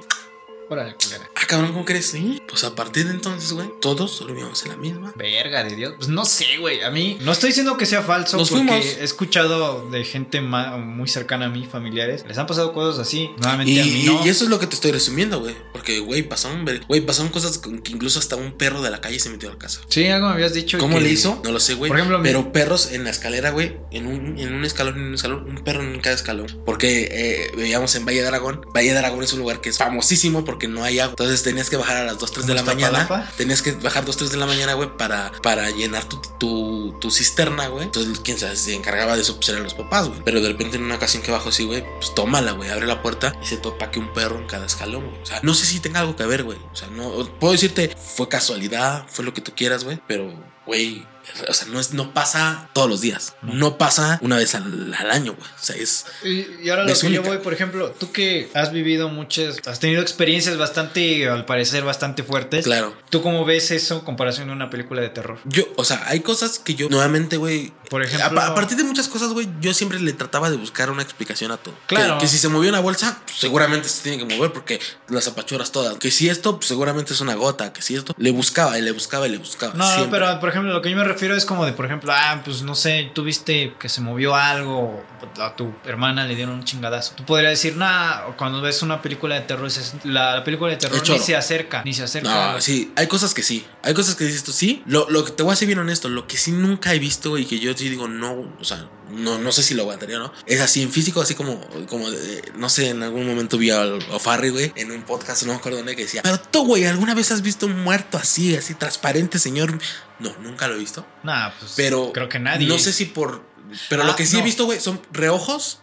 Órale, culera. Ah, cabrón, ¿cómo crees? Sí. Pues a partir de entonces, güey, todos dormíamos en la misma. Verga de Dios. Pues no sé, güey. A mí no estoy diciendo que sea falso Nos porque fuimos. he escuchado de gente muy cercana a mí, familiares. Les han pasado cosas así. Nuevamente Y, a mí y- no. y eso es lo que te estoy resumiendo, güey. Porque, güey, pasaron, güey, pasaron cosas con que incluso hasta un perro de la calle se metió a la casa. Sí, algo me habías dicho. ¿Cómo que- le hizo? No lo sé, güey. Por ejemplo, pero perros en la escalera, güey, en un, en un escalón, en un escalón, un perro en cada escalón. Porque eh, veíamos en Valle de Aragón. Valle de Aragón es un lugar que es famosísimo porque no hay agua. Entonces tenías que bajar a las 2, 3 de la ¿Como mañana. Tenías que bajar 2, 3 de la mañana, güey, para, para llenar tu, tu, tu cisterna, güey. Entonces, quién sabe, se encargaba de eso, pues eran los papás, güey. Pero de repente en una ocasión que bajo así, güey, pues tómala, güey. Abre la puerta y se topa que un perro en cada escalón, güey. O sea, no sé si tenga algo que ver, güey. O sea, no. Puedo decirte, fue casualidad, fue lo que tú quieras, güey. Pero, güey. O sea, no, es, no pasa todos los días. No pasa una vez al, al año, güey. O sea, es. Y, y ahora lo Es que yo voy, por ejemplo, tú que has vivido muchas, has tenido experiencias bastante, al parecer, bastante fuertes. Claro. ¿Tú cómo ves eso en comparación a una película de terror? Yo, o sea, hay cosas que yo nuevamente, güey. Por A, ejemplo- a partir de muchas cosas, güey, yo siempre le trataba de buscar una explicación a todo. Claro. Que, que si se movió una bolsa, pues, seguramente se tiene que mover porque las apachuras todas. Que si esto, pues, seguramente es una gota. Que si esto, le buscaba y le buscaba y le buscaba. No, no, siempre. pero por ejemplo, lo que yo me refiero es como de, por ejemplo, ah, pues no sé, tú viste que se movió algo, a tu hermana le dieron un chingadazo. Tú podrías decir, nah, cuando ves una película de terror, la, la película de terror ni se acerca, ni se acerca. No, sí, hay cosas que sí. Hay cosas que dices tú, sí. Lo, lo que te voy a ser bien honesto, lo que sí nunca he visto y que yo sí digo, no, o sea, no, no sé si lo aguantaría o no. Es así en físico, así como, como de- no sé, en algún momento vi a, a Farry, güey, en un podcast, no me acuerdo dónde, que decía, pero tú, güey, ¿alguna vez has visto un muerto así, así transparente, señor? No, nunca lo he visto. Nah, pues Pero creo que nadie. No sé si por. Pero Ah, lo que sí he visto, güey, son reojos,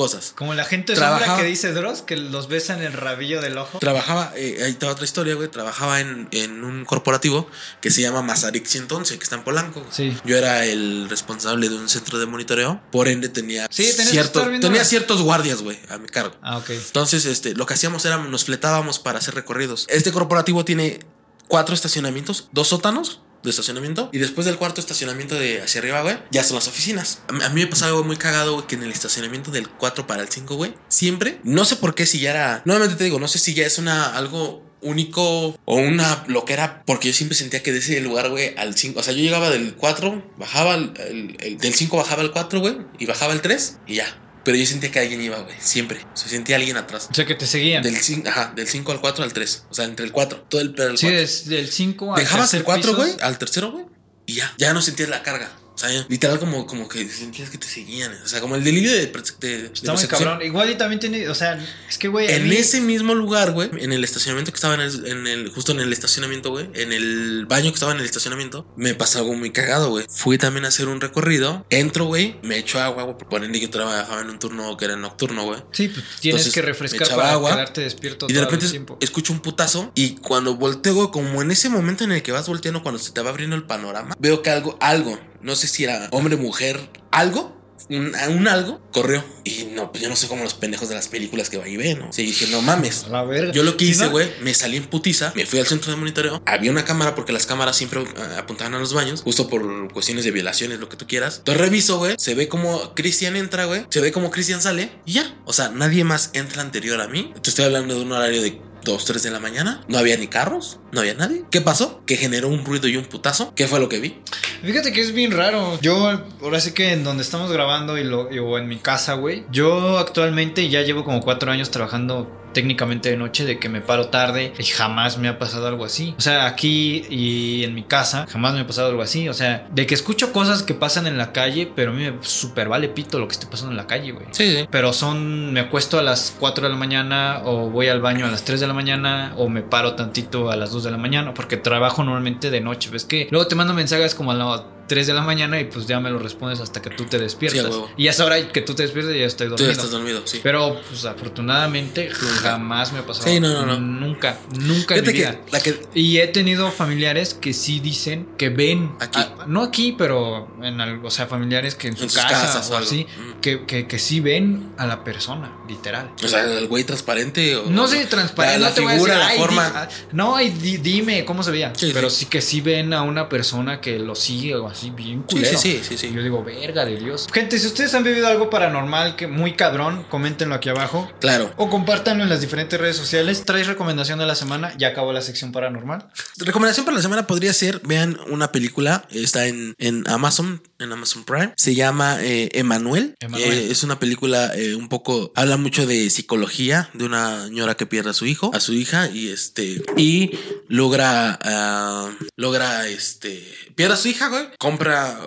cosas. Como la gente Trabajaba- sombra que dice Dross, que los besa en el rabillo del ojo. Trabajaba, eh, ahí está otra historia, güey. Trabajaba en, en un corporativo que se llama Mazarik 111, que está en Polanco. Sí. Yo era el responsable de un centro de monitoreo. Por ende, tenía, Sí, viendo tenía ciertos guardias, güey, a mi cargo. Ah, ok. Entonces, este, lo que hacíamos era nos fletábamos para hacer recorridos. Este corporativo tiene cuatro estacionamientos, dos sótanos de estacionamiento y después del cuarto estacionamiento de hacia arriba, güey, ya son las oficinas. A mí, me pasaba algo muy cagado, güey, que en el estacionamiento del 4 para el 5, güey, siempre, no sé por qué si ya era, nuevamente te digo, no sé si ya es una algo único o una loquera, porque yo siempre sentía que de ese lugar, güey, al 5, o sea, yo llegaba del 4, bajaba, al- el- el- del 5 bajaba al 4, güey, y bajaba el 3 y ya. Pero yo sentía que alguien iba, güey, siempre. O sea, sentía alguien atrás. O sea, que te seguían. Del 5, ajá, del 5 al 4 al 3. O sea, entre el 4. Todo el pedo del sí, 4. es del 5 al Dejabas el tercer 4, piso. güey, al tercero, güey. y ya, ya no sentías la carga. Sea, literal como, como que sentías que te seguían. O sea, como el delirio de, de, de Está muy cabrón. Igual y también tiene, o sea, es que, güey. En mí... ese mismo lugar, güey, en el estacionamiento que estaba en el, en el, justo en el estacionamiento, güey, en el baño que estaba en el estacionamiento, me pasó algo muy cagado, güey. Fui también a hacer un recorrido, entro, güey, me echo agua, güey, por que yo trabajaba en un turno que era nocturno, güey. Sí, pues tienes Entonces, que refrescar para agua, quedarte despierto y de repente escucho un putazo y cuando volteo, güey, como en ese momento en el que vas volteando, cuando se te va abriendo el panorama, veo que algo, algo, no sé si era hombre, mujer, algo, un, un, algo, corrió. Y no, pues yo no sé cómo los pendejos de las películas que va y ven, ¿no? Sí, dije, no mames. La verga. Yo lo que ¿Sí, hice, güey, me salí en putiza, me fui al centro de monitoreo. Había una cámara porque las cámaras siempre eh, apuntaban a los baños, justo por cuestiones de violaciones, lo que tú quieras. Entonces reviso, güey, se ve como Cristian entra, güey, se ve como Cristian sale y ya. O sea, nadie más entra anterior a mí. Te estoy hablando de un horario de 2, 3 de la mañana. No había ni carros, no había nadie. ¿Qué pasó? Que generó un ruido y un putazo. ¿Qué fue lo que vi? Fíjate que es bien raro. Yo, ahora sí que en donde estamos grabando y lo, o en mi casa, güey. Yo actualmente ya llevo como cuatro años trabajando técnicamente de noche, de que me paro tarde y jamás me ha pasado algo así. O sea, aquí y en mi casa jamás me ha pasado algo así. O sea, de que escucho cosas que pasan en la calle, pero a mí me super vale pito lo que esté pasando en la calle, güey. Sí, sí. Pero son, me acuesto a las 4 de la mañana o voy al baño a las 3 de la mañana o me paro tantito a las 2 de la mañana porque trabajo normalmente de noche. Ves que luego te mando mensajes como a las 3 de la mañana y pues ya me lo respondes hasta que tú te despiertas. Sí, y a esa hora que tú te despiertas ya estoy Tú dormido. ya estás dormido, sí. Pero pues afortunadamente jamás me ha pasado. Sí, no, no, no. Nunca, nunca en mi que vida. la que. Y he tenido familiares que sí dicen que ven. Aquí. a- no aquí, pero en algo, o sea, familiares que en su En sus casa casas o algo. así, Mm. que, que, que sí ven a la persona, literal. O sea, el güey transparente. O, No sé, transparente. La, no te voy a figura, decir, la "Ay, forma. di- ah", no, ay, di- dime cómo se veía. Sí, pero sí. sí. que sí ven a una persona que lo sigue o así bien Sí, culero. sí, sí, sí, sí. Yo digo, verga de Dios. Gente, si ustedes han vivido algo paranormal que muy cabrón, coméntenlo aquí abajo. Claro. O compártanlo en las diferentes redes sociales. ¿Traes recomendación de la semana? Ya acabó la sección paranormal. Recomendación para la semana podría ser, vean una película, está en, en Amazon, en Amazon Prime, se llama eh, Emanuel. Emanuel. Eh, es una película eh, un poco, habla mucho de psicología, de una señora que pierde a su hijo, a su hija, y este, y logra, ah, logra, este, pierde a su hija, güey, compra,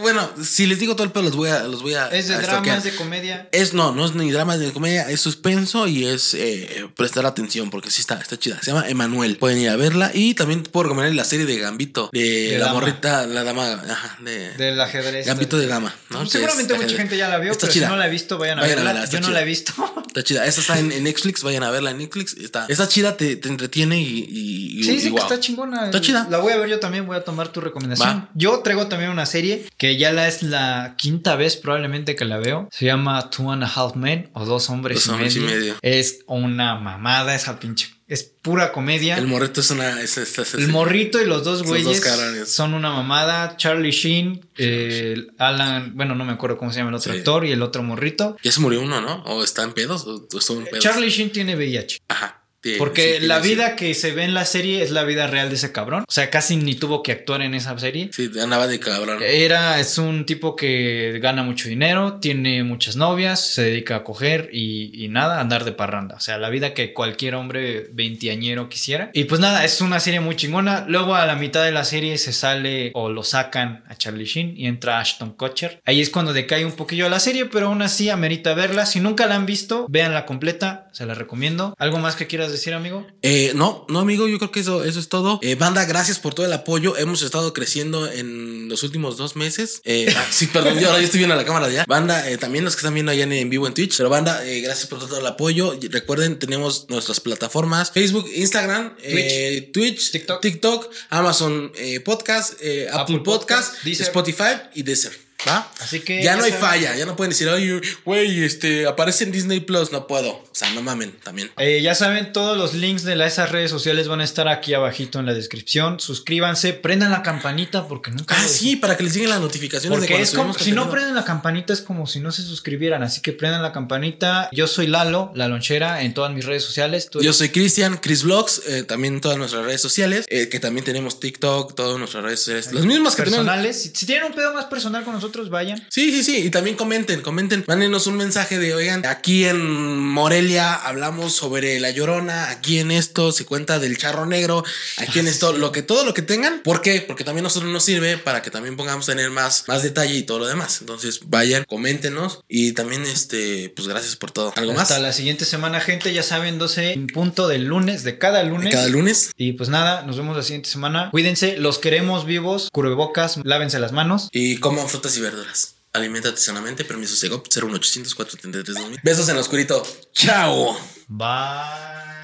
bueno, si les digo todo el pedo, los voy a, los voy a... Es de a drama, stalkear. es de comedia. Es no, no es ni drama ni comedia, es suspenso y es eh, prestar atención porque sí está, está chida. Se llama Emanuel. Pueden ir a verla y también puedo recomendar la serie de Gambito de, De la dama. morrita, la dama, ajá, de, Del ajedrez. Gambito de dama, ¿no? Que Seguramente mucha gente ya la vio, Está pero chida. si no la he visto, vayan a Vayan a verla. Yo no la he visto. Está chida. Esta está en, en Netflix, vayan a verla en Netflix. Está, está chida, te, te entretiene y, y, y- Sí, y sí, wow. que está chingona. Está chida. La voy a ver yo también, voy a tomar tu recomendación. Va. Yo traigo también una serie que ya la es la quinta vez probablemente que la veo. Se llama Two and a Half Men o Dos Hombres, Dos y, Hombres y medio. Es una mamada esa pinche. Es pura comedia. El morrito es una. Es, es- es- El morrito y los dos güeyes dos son una mamada. Charlie Sheen, eh, Alan, bueno, no me acuerdo cómo se llama el otro Sí. actor y el otro morrito. Ya se murió uno, ¿no? O está en pedos o estuvo en pedos. Charlie Sheen tiene VIH. Ajá. Porque sí, la vida que se ve en la serie es la vida real de ese cabrón. O sea, casi ni tuvo que actuar en esa serie. Sí, andaba de cabrón. Era, es un tipo que gana mucho dinero, tiene muchas novias, se dedica a coger y, y nada, andar de parranda. O sea, la vida que cualquier hombre veinteañero quisiera. Y pues nada, es una serie muy chingona. Luego a la mitad de la serie se sale o lo sacan a Charlie Sheen y entra Ashton Kutcher. Ahí es cuando decae un poquillo la serie, pero aún así amerita verla. Si nunca la han visto, véanla completa, se la recomiendo. ¿Algo más que quieras decir, amigo? Eh, no, no, amigo, yo creo que eso, eso es todo. Eh, banda, gracias por todo el apoyo. Hemos estado creciendo en los últimos dos meses. Eh, ah, sí, perdón, yo ahora ya estoy viendo la cámara ya. Banda, eh, también los que están viendo allá en, en vivo en Twitch. Pero banda, eh, gracias por todo el apoyo. Recuerden, tenemos nuestras plataformas: Facebook, Instagram, eh, Twitch, TikTok. TikTok, Amazon Podcast, Apple, Apple Podcast. Spotify y Deezer. ¿Va? Así que ya ya no hay saben. falla, ya no pueden decir, oye, güey, este, aparece en Disney Plus, no puedo. O sea, no mamen también. Eh, ya saben, todos los links de la- esas redes sociales van a estar aquí abajito en la descripción. Suscríbanse, prendan la campanita porque nunca... Ah, sí, para que les lleguen las notificaciones Porque es como, si no prenden la campanita es como si no se suscribieran, así que prendan la campanita. Yo soy Lalo, la lonchera, en todas mis redes sociales. Tú Yo soy Cristian, Chris Vlogs, eh, también en todas nuestras redes sociales, eh, que también tenemos TikTok, todas nuestras redes sociales, las mismas que tenemos. personales. Si, si tienen un pedo más personal con nosotros, nosotros, vayan. Sí, sí, sí. Y también comenten, comenten. Mándenos un mensaje de, oigan, aquí en Morelia hablamos sobre la llorona, aquí en esto se cuenta del charro negro, aquí en esto, lo que todo lo que tengan. ¿Por qué? Porque también a nosotros nos sirve para que también pongamos a tener más, más detalle y todo lo demás. Entonces, vayan, coméntenos. Y también, este, pues gracias por todo. ¿Algo más? Hasta la siguiente semana, gente. Ya saben, 12 en punto del lunes, de cada lunes. Cada lunes. Y pues nada, nos vemos la siguiente semana. Cuídense, los queremos vivos, cubrebocas, lávense las manos. Y coman frutas y verduras. Aliméntate sanamente. Permiso Segop 01800 433 2000. Besos en lo oscurito. Chao. Bye.